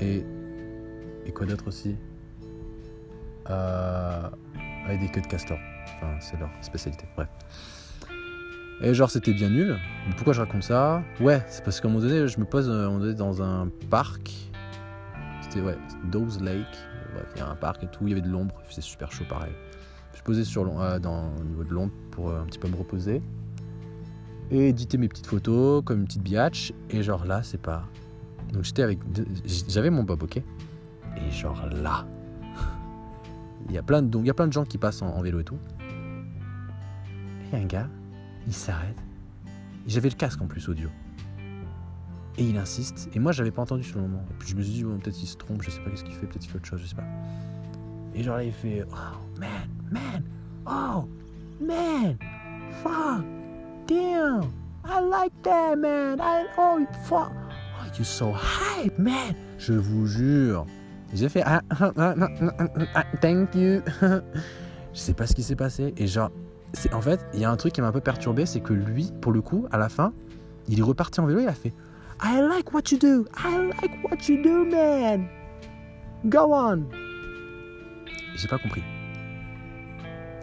et. Et quoi d'autre aussi? Euh, Avec des queues de castor. Enfin, c'est leur spécialité. Bref. Et genre, c'était bien nul. Mais pourquoi je raconte ça? Ouais, c'est parce qu'à un moment donné, je me pose euh, dans un parc. C'était, ouais, Dawes Lake. Il y a un parc et tout. Il y avait de l'ombre. Il faisait super chaud, pareil. Je posé sur, euh, dans, au niveau de l'ombre pour euh, un petit peu me reposer. Et éditer mes petites photos comme une petite biatch. Et genre là, c'est pas. Donc j'étais avec. J'avais mon bob, ok? Et genre là. Il y a plein de, donc il y a plein de gens qui passent en, en vélo et tout. Et un gars, il s'arrête. J'avais le casque en plus audio. Et il insiste. Et moi, j'avais pas entendu sur le moment. Et puis je me suis dit, bon, peut-être il se trompe, je sais pas qu'est-ce qu'il fait, peut-être il fait autre chose, je sais pas. Et genre là, il fait, oh man, man, oh man, fuck, damn, I like that man, I, oh fuck, oh you're so hype man. Je vous jure. J'ai fait, ah, ah, ah, ah, ah, ah, thank you. je sais pas ce qui s'est passé. Et genre, en fait, il y a un truc qui m'a un peu perturbé, c'est que lui, pour le coup, à la fin, il est reparti en vélo, il a fait I like what you do, I like what you do, man. Go on. J'ai pas compris.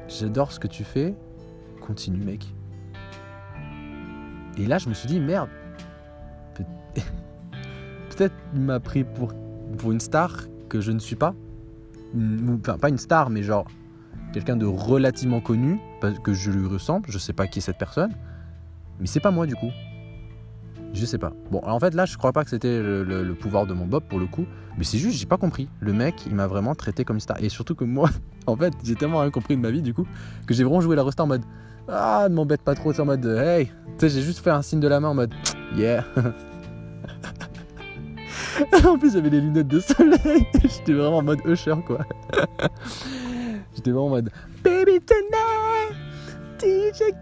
J'adore ce que tu fais. Continue, mec. Et là, je me suis dit, merde. Peut- Peut-être m'a pris pour, pour une star que je ne suis pas. Enfin, pas une star, mais genre quelqu'un de relativement connu, parce que je lui ressemble. Je sais pas qui est cette personne. Mais c'est pas moi, du coup. Je sais pas. Bon, en fait, là, je crois pas que c'était le, pouvoir de mon Bob pour le coup. Mais c'est juste, j'ai pas compris. Le mec, il m'a vraiment traité comme star. Et surtout que moi, en fait, j'ai tellement rien compris de ma vie, du coup, que j'ai vraiment joué la resta en mode Ah, ne m'embête pas trop, c'est en mode Hey Tu sais, j'ai juste fait un signe de la main en mode Yeah En plus, j'avais les lunettes de soleil. J'étais vraiment en mode Usher, quoi. J'étais vraiment en mode Baby tonight, DJ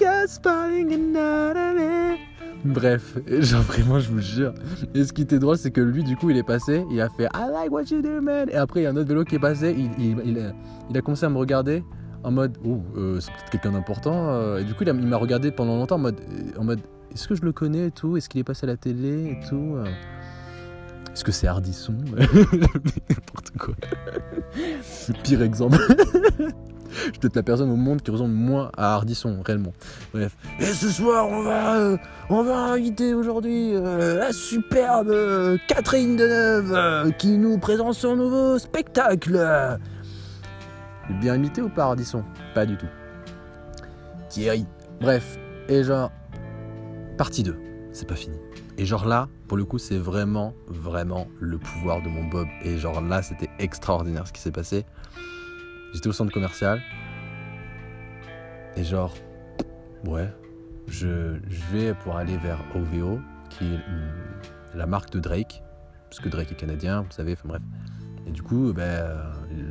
Bref, genre vraiment, je vous jure. Et ce qui était drôle, c'est que lui, du coup, il est passé, il a fait I like what you do, man. Et après, il y a un autre vélo qui est passé, il, il a, commencé à me regarder en mode Oh, euh, c'est peut-être quelqu'un d'important. euh. Et du coup, il m'a regardé pendant longtemps en mode, en mode Est-ce que je le connais et tout? Est-ce qu'il est passé à la télé et tout euh? Est-ce que c'est Hardisson? N'importe quoi. Pire exemple. Je suis peut-être la personne au monde qui ressemble moins à Hardisson, réellement. Bref. Et ce soir, on va, euh, on va inviter aujourd'hui euh, la superbe euh, Catherine Deneuve qui nous présente son nouveau spectacle. Bien imité ou pas Hardisson? Pas du tout. Thierry. Bref. Et genre, partie 2. C'est pas fini. Et genre là, pour le coup, c'est vraiment, vraiment le pouvoir de mon Bob. Et genre là, c'était extraordinaire ce qui s'est passé. J'étais au centre commercial. Et genre, ouais, je, vais pour aller vers OVO, qui est la marque de Drake. Parce que Drake est canadien, vous savez, enfin bref. Et du coup, ben,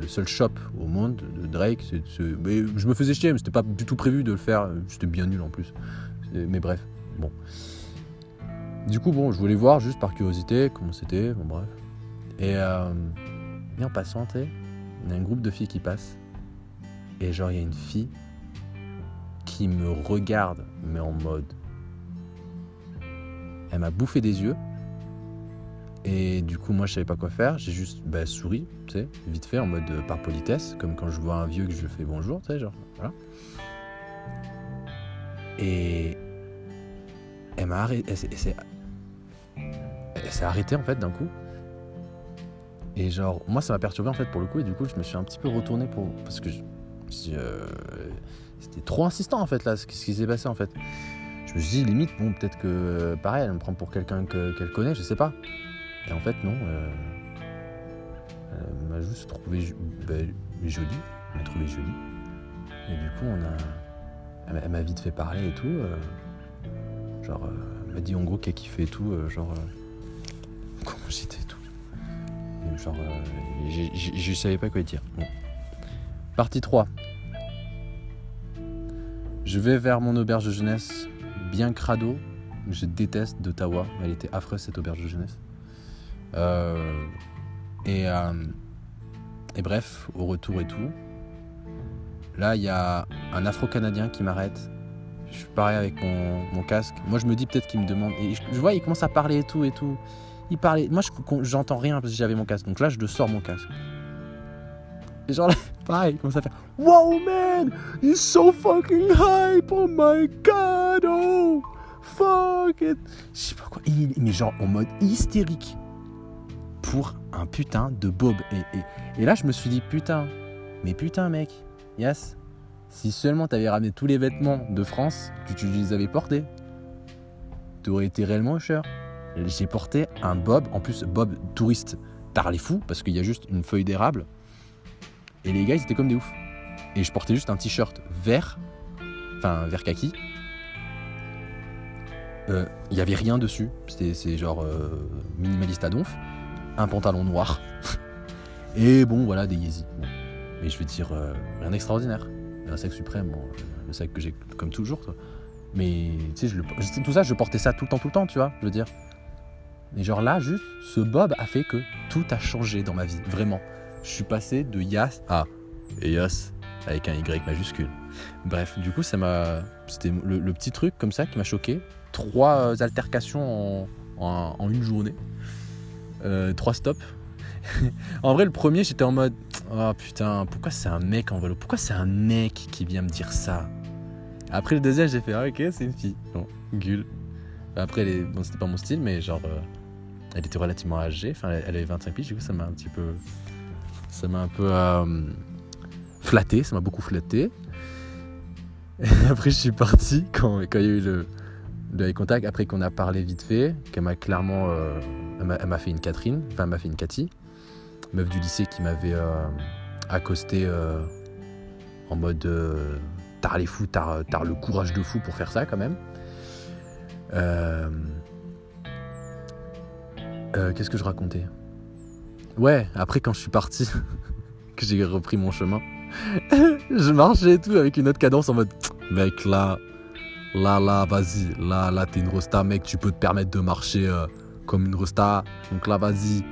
le seul shop au monde de Drake, c'est, je me faisais chier, mais c'était pas du tout prévu de le faire. C'était bien nul en plus. Mais bref, bon. Du coup, bon, je voulais voir juste par curiosité comment c'était, bon bref. Et, euh, passant, il y a un groupe de filles qui passe. Et genre, il y a une fille qui me regarde, mais en mode. Elle m'a bouffé des yeux. Et du coup, moi, je savais pas quoi faire. J'ai juste bah, souri, tu sais, vite fait, en mode euh, par politesse, comme quand je vois un vieux que je fais bonjour, tu sais, genre, voilà. Et elle m'a. Elle s'est arrêtée en fait d'un coup. Et genre, moi ça m'a perturbé en fait pour le coup. Et du coup, je me suis un petit peu retourné pour. Parce que euh, c'était trop insistant en fait là, ce qui s'est passé en fait. Je me suis dit, limite, bon, peut-être que pareil, elle me prend pour quelqu'un qu'elle connaît, je sais pas. Et en fait, non. Euh, elle m'a juste trouvé ben, jolie. Elle m'a trouvé jolie. Et du coup, on a. Elle m'a vite fait parler et tout. Euh, genre, elle m'a dit en gros qu'elle kiffait et tout. genre, comment j'étais et tout. Genre, je savais pas quoi dire. Partie 3. Je vais vers mon auberge de jeunesse, bien crado. Je déteste d'Ottawa. Elle était affreuse cette auberge de jeunesse. Euh, et, euh, et bref, au retour et tout. Là, il y a un Afro-Canadien qui m'arrête. Je suis pareil avec mon, casque. Moi, je me dis peut-être qu'il me demande. Et je, vois, il commence à parler et tout et tout. Il parlait. Moi, j'entends rien parce que j'avais mon casque. Donc là, je le sors mon casque. Et genre là, pareil, il commence à faire Wow man, he's so fucking hype, oh my god, oh fuck it. Je sais pas quoi, mais genre en mode hystérique pour un putain de bob. Et, et, là, je me suis dit Putain, mais putain, mec, yes, si seulement t'avais ramené tous les vêtements de France que tu les avais portés, t'aurais été réellement cher. J'ai porté un bob, en plus, bob touriste. T'as les fous parce qu'il y a juste une feuille d'érable et les gars, ils étaient comme des oufs. Et je portais juste un t-shirt vert, enfin vert kaki. Euh, il n'y avait rien dessus. C'est genre euh, minimaliste à donf. Un pantalon noir. et bon, voilà, des Yeezy. Mais je veux dire, euh, rien d'extraordinaire. Un sac suprême, le sac que j'ai comme toujours. Mais tu sais, tout ça, je portais ça tout le temps, tout le temps, tu vois, je veux dire. Mais genre là, juste, ce Bob a fait que tout a changé dans ma vie, vraiment je suis passé de Yas à Yas avec un Y majuscule. Bref, du coup, ça m'a. C'était le, petit truc comme ça qui m'a choqué. Trois altercations en, une journée. Euh, trois stops. en vrai, le premier, j'étais en mode Oh putain, pourquoi c'est un mec en vélo Pourquoi c'est un mec qui vient me dire ça? Après le deuxième, j'ai fait ah, Ok, c'est une fille. Bon, gueule. Après, c'était pas mon style, mais genre. Euh, elle était relativement âgée. Enfin, elle avait 25 piges, du coup, ça m'a un petit peu ça m'a un peu euh, flatté, ça m'a beaucoup flatté. Et après, je suis parti quand, il y a eu le, le contact. Après qu'on a parlé vite fait, qu'elle m'a clairement. Euh, elle m'a fait une Catherine, enfin, elle m'a fait une Cathy, meuf du lycée qui m'avait euh, accosté en mode. t'as les fous, t'as le courage de fou pour faire ça quand même. Qu'est-ce que je racontais? Ouais, après quand je suis parti, que j'ai repris mon chemin, je marchais et tout avec une autre cadence en mode mec là, là là, vas-y, là là t'es une rosta mec, tu peux te permettre de marcher euh, comme une rosta, donc là vas-y,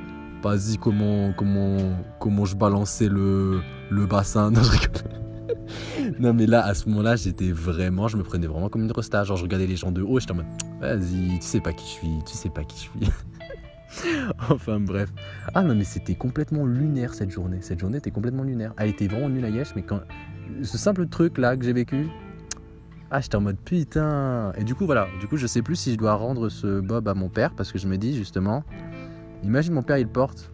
vas-y comment comment comment je balançais le le bassin, non mais là à ce moment-là j'étais vraiment, je me prenais vraiment comme une rosta, genre je regardais les gens de haut, j'étais en mode vas-y, tu sais pas qui je suis, tu sais pas qui je suis. enfin bref. Ah non mais c'était complètement lunaire cette journée. Cette journée était complètement lunaire. Elle était vraiment nulle à Yesh, mais quand ce simple truc là que j'ai vécu, ah j'étais en mode putain. Et du coup voilà, du coup je sais plus si je dois rendre ce bob à mon père parce que je me dis justement, imagine mon père il porte,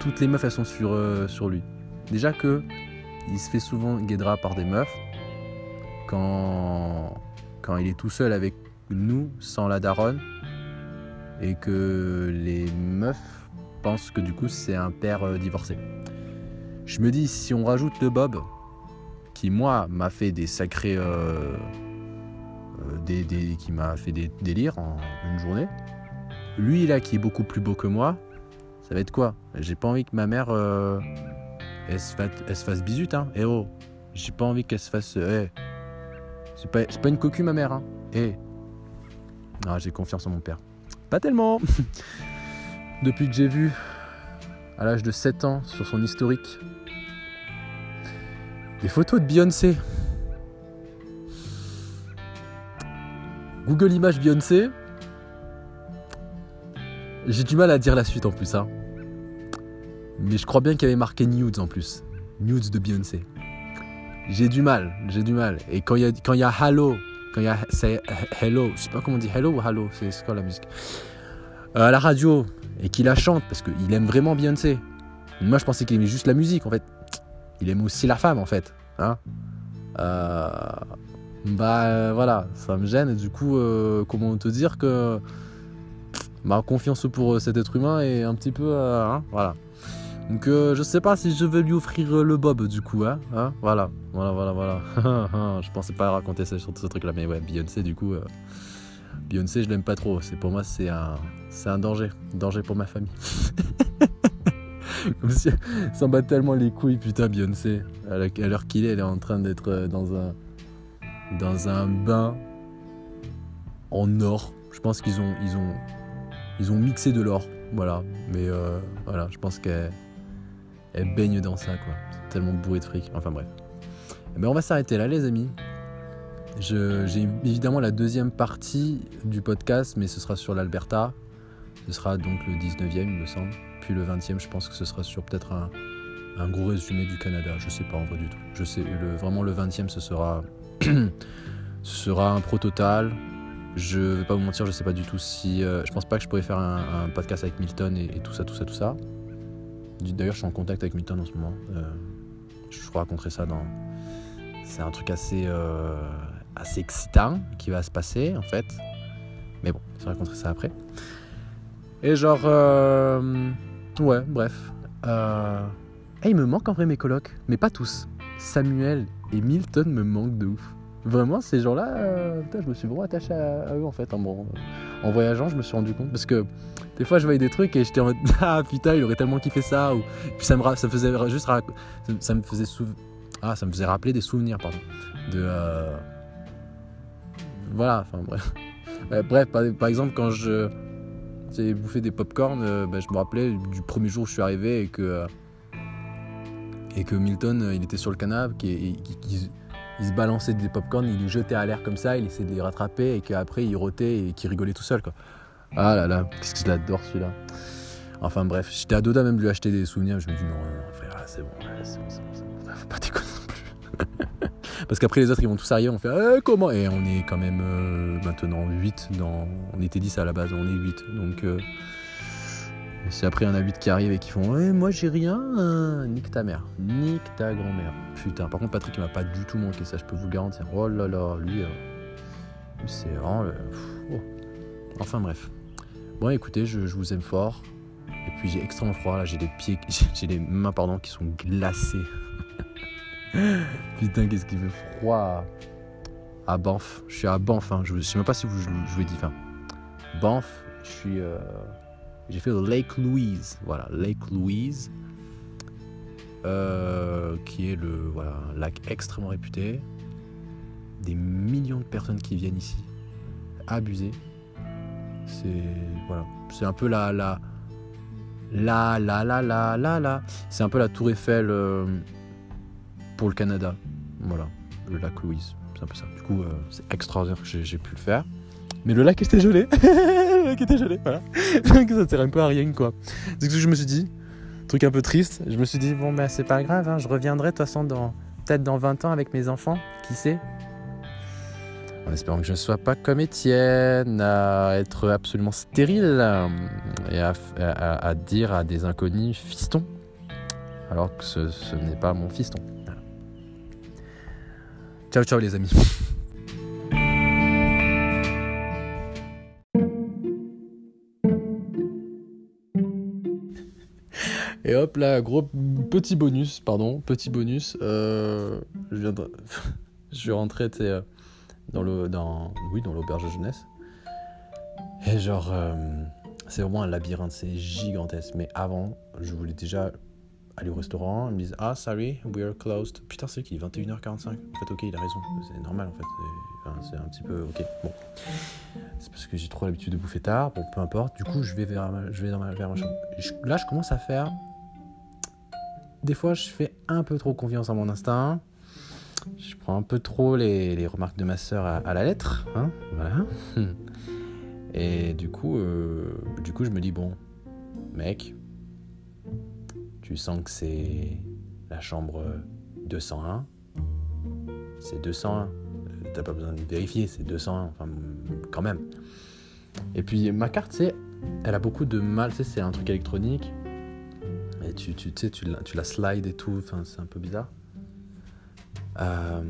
toutes les meufs elles sont sur, euh, sur lui. Déjà que il se fait souvent guédra par des meufs quand quand il est tout seul avec nous sans la daronne et que les meufs pensent que du coup c'est un père euh, divorcé. Je me dis si on rajoute le Bob, qui moi m'a fait des sacrés, euh, euh, qui m'a fait des délires en une journée, lui là qui est beaucoup plus beau que moi, Ça va être quoi? J'ai pas envie que ma mère elle, se fasse, elle bisute, hein. Eh oh J'ai pas envie qu'elle se fasse. Eh. C'est pas, c'est pas une cocu, ma mère, hein. Eh Ah, j'ai confiance en mon père. Pas tellement Depuis que j'ai vu, à l'âge de 7 ans, sur son historique, des photos de Beyoncé. Google Images Beyoncé. J'ai du mal à dire la suite en plus. Hein. Mais je crois bien qu'il y avait marqué Nudes en plus. Nudes de Beyoncé. J'ai du mal, j'ai du mal. Et quand il y y a Hello, il y a c'est Hello, je sais pas comment on dit Hello ou Hello, c'est quoi la musique? Euh, À la radio, et qu'il la chante, parce qu'il aime vraiment Beyoncé. Moi je pensais qu'il aimait juste la musique en fait. Il aime aussi la femme en fait. Hein euh, bah euh, voilà, ça me gêne. Du coup, comment te dire que ma confiance pour cet être humain est un petit peu. Hein, voilà. Donc je sais pas si je vais lui offrir le bob du coup. Hein, hein voilà, voilà, voilà, voilà. je pensais pas raconter ce truc là, mais ouais, Beyoncé du coup. Beyoncé, je l'aime pas trop. C'est pour moi, c'est un, c'est un danger, danger pour ma famille. Comme si bat tellement les couilles, putain, Beyoncé. À l'heure qu'il est, elle est en train d'être euh, dans un, dans un bain en or. Je pense qu'ils ont, ils ont, ils ont mixé de l'or. Voilà. Mais euh, voilà, je pense qu'elle elle baigne dans ça, quoi. Tellement bourré de fric. Enfin bref. Mais eh ben, on va s'arrêter là, les amis. J'ai évidemment la deuxième partie du podcast, mais ce sera sur l'Alberta. Ce sera donc le 19e, il me semble. Puis le 20e, je pense que ce sera sur peut-être un, gros résumé du Canada. Je sais pas en vrai du tout. Je sais, le, vraiment le 20e, ce sera, ce sera un pro total. Je vais pas vous mentir, je sais pas du tout si. Euh, je pense pas que je pourrais faire un, podcast avec Milton et, tout ça, tout ça, tout ça. D'ailleurs, je suis en contact avec Milton en ce moment. Euh, je vous raconterai ça dans. C'est un truc assez, euh, assez excitant qui va se passer en fait. Mais bon, je raconterai ça après. Et genre, euh, ouais, bref. Euh, il me manque en vrai mes colocs, mais pas tous. Samuel et Milton me manquent de ouf. Vraiment, ces gens-là, je me suis vraiment attaché à, eux en fait. En, voyageant, je me suis rendu compte parce que des fois, je voyais des trucs et j'étais en mode ah putain, il aurait tellement kiffé ça ou puis ça me ça faisait juste ça me faisait ah ça me faisait rappeler des souvenirs pardon de euh, voilà enfin bref bref par exemple quand je j'ai bouffé des pop-corn, euh, bah, je me rappelais du premier jour où je suis arrivé et que, et que Milton, euh, il était sur le canapé, et, il, se balançait des pop-corn, il les jetait à l'air comme ça, il essayait de les rattraper et qu'après il rotait et qu'il rigolait tout seul. Quoi. Ah là là, qu'est-ce que je l'adore celui-là. Enfin bref, j'étais à Doda même lui acheter des souvenirs, je me dis non, frère, c'est bon, c'est bon, c'est bon, faut pas déconner non plus. Parce qu'après les autres ils vont tous arriver, on fait eh, comment? Et on est quand même euh, maintenant 8 dans. On était 10 à la base, on est 8. Donc euh, c'est après il y en a 8 qui arrivent et qui font eh, moi j'ai rien, hein. nique ta mère, nique ta grand-mère. Putain, par contre Patrick il m'a pas du tout manqué, ça je peux vous le garantir. Oh là là, lui, euh, c'est vraiment. Oh. Enfin bref. Bon écoutez, je, je vous aime fort. Et puis j'ai extrêmement froid là, j'ai des pieds, j'ai les mains pardon qui sont glacées. Putain, qu'est-ce qu'il fait froid à Banff. Je suis à Banff, hein. je ne sais même pas si je, vous ai dit. Banff, je suis. Euh, j'ai fait Lake Louise. Voilà, Lake Louise. Euh, qui est le lac extrêmement réputé. Des millions de personnes qui viennent ici. Abusé. C'est. Voilà. C'est un peu la. la la la la la la la. C'est un peu la tour Eiffel. Euh, pour le Canada. Voilà, le lac Louise. C'est un peu ça. Du coup, euh, c'est extraordinaire que j'ai pu le faire. Mais le lac était gelé. le lac était gelé, voilà. ça sert un peu à rien, quoi. C'est ce que je me suis dit. Truc un peu triste. Je me suis dit, bon, ben, c'est pas grave, hein, je reviendrai de toute façon dans, peut-être dans 20 ans avec mes enfants, qui sait? En espérant que je ne sois pas comme Étienne, à être absolument stérile et à, dire à des inconnus fiston, alors que ce, n'est pas mon fiston. Ciao, ciao les amis. Et hop là, gros petit bonus, pardon, petit bonus. Euh, je viens de, je suis rentré euh, dans le, dans, oui, dans l'auberge jeunesse. Et genre, euh, C'est vraiment un labyrinthe, c'est gigantesque. Mais avant, je voulais déjà aller au restaurant. Ils me disent Ah, sorry, we are closed. Putain, c'est qui 21h45 En fait, ok, il a raison. C'est normal en fait. C'est un petit peu. Ok, bon. C'est parce que j'ai trop l'habitude de bouffer tard. Bon, peu importe. Du coup, je vais vers ma, je vais dans ma chambre. là, je commence à faire. Des fois, je fais un peu trop confiance à mon instinct. Je prends un peu trop les, remarques de ma soeur à, la lettre. Hein. Et du coup, euh, du coup, je me dis bon, mec, tu sens que c'est la chambre 201. C'est 201. T'as pas besoin de vérifier, c'est 201. Enfin, quand même. Et puis ma carte, c'est, elle a beaucoup de mal. Tu sais, c'est un truc électronique. Et tu, tu, la, tu la slide et tout. Enfin, c'est un peu bizarre. Euh,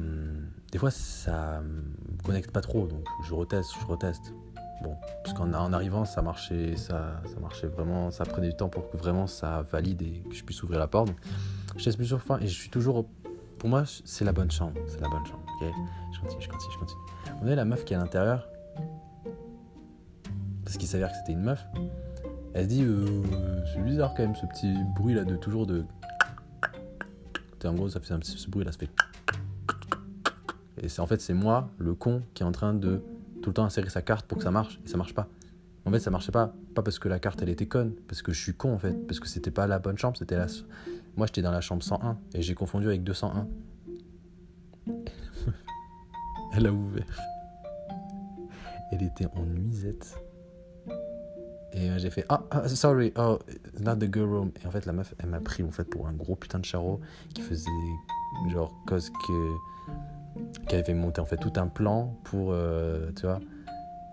des fois, ça me connecte pas trop, donc je reteste, je reteste. Bon, parce qu'en en arrivant, ça marchait, ça, ça marchait vraiment, ça prenait du temps pour que vraiment ça valide et que je puisse ouvrir la porte. je laisse plusieurs fois et je suis toujours. Pour moi, c'est la bonne chambre. C'est la bonne chambre, ok? Je continue, je continue, je continue. On est la meuf qui est à l'intérieur, parce qu'il s'avère que c'était une meuf. Elle se dit, euh, c'est bizarre quand même ce petit bruit là de toujours de. En gros, ça fait un petit ce bruit là, ça fait. Et c'est en fait, c'est moi, le con, qui est en train de tout le temps insérer sa carte pour que ça marche et ça marche pas. En fait, ça marchait pas. Pas parce que la carte elle était conne, parce que je suis con en fait, parce que c'était pas la bonne chambre, c'était la. Moi j'étais dans la chambre 101 et j'ai confondu avec 201. elle a ouvert. Elle était en nuisette. Et euh, j'ai fait ah, ah, sorry, oh, not the girl room. Et en fait, la meuf, elle m'a pris en fait pour un gros putain de charreau qui faisait genre cause que qui avait monté en fait tout un plan pour, euh, tu vois.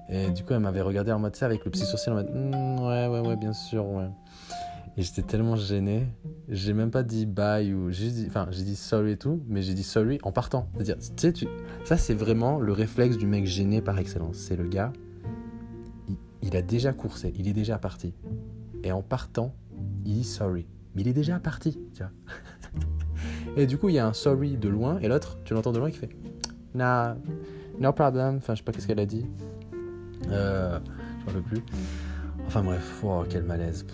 Et du coup, elle m'avait regardé en mode ça avec le petit sourcil en mode hmm, ouais, ouais, ouais, bien sûr, ouais. Et j'étais tellement gêné, j'ai même pas dit bye ou j'ai enfin, j'ai dit sorry et tout, mais j'ai dit sorry en partant. C'est-à-dire, tu sais, tu, ça c'est vraiment le réflexe du mec gêné par excellence. C'est le gars, il, il, a déjà coursé, il est déjà parti. Et en partant, il dit sorry. Mais il est déjà parti, tu vois. Et du coup, il y a un sorry de loin, et l'autre, tu l'entends de loin qui fait Nah, no problem. Enfin, je sais pas qu'est-ce qu'elle a dit. Euh, je m'en veux plus. Enfin bref, oh, quel malaise.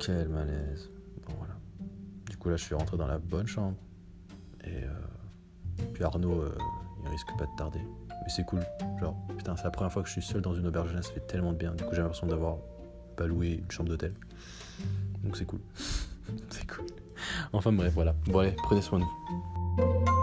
quel malaise. Bon voilà. Du coup là, je suis rentré dans la bonne chambre. Et euh, puis Arnaud, euh, il risque pas de tarder. Mais c'est cool. Genre, putain, c'est la première fois que je suis seul dans une auberge jeunesse. Ça fait tellement de bien. Du coup, j'ai l'impression d'avoir pas loué une chambre d'hôtel. Donc c'est cool. c'est cool enfin bref, voilà. Bon allez, prenez soin de vous.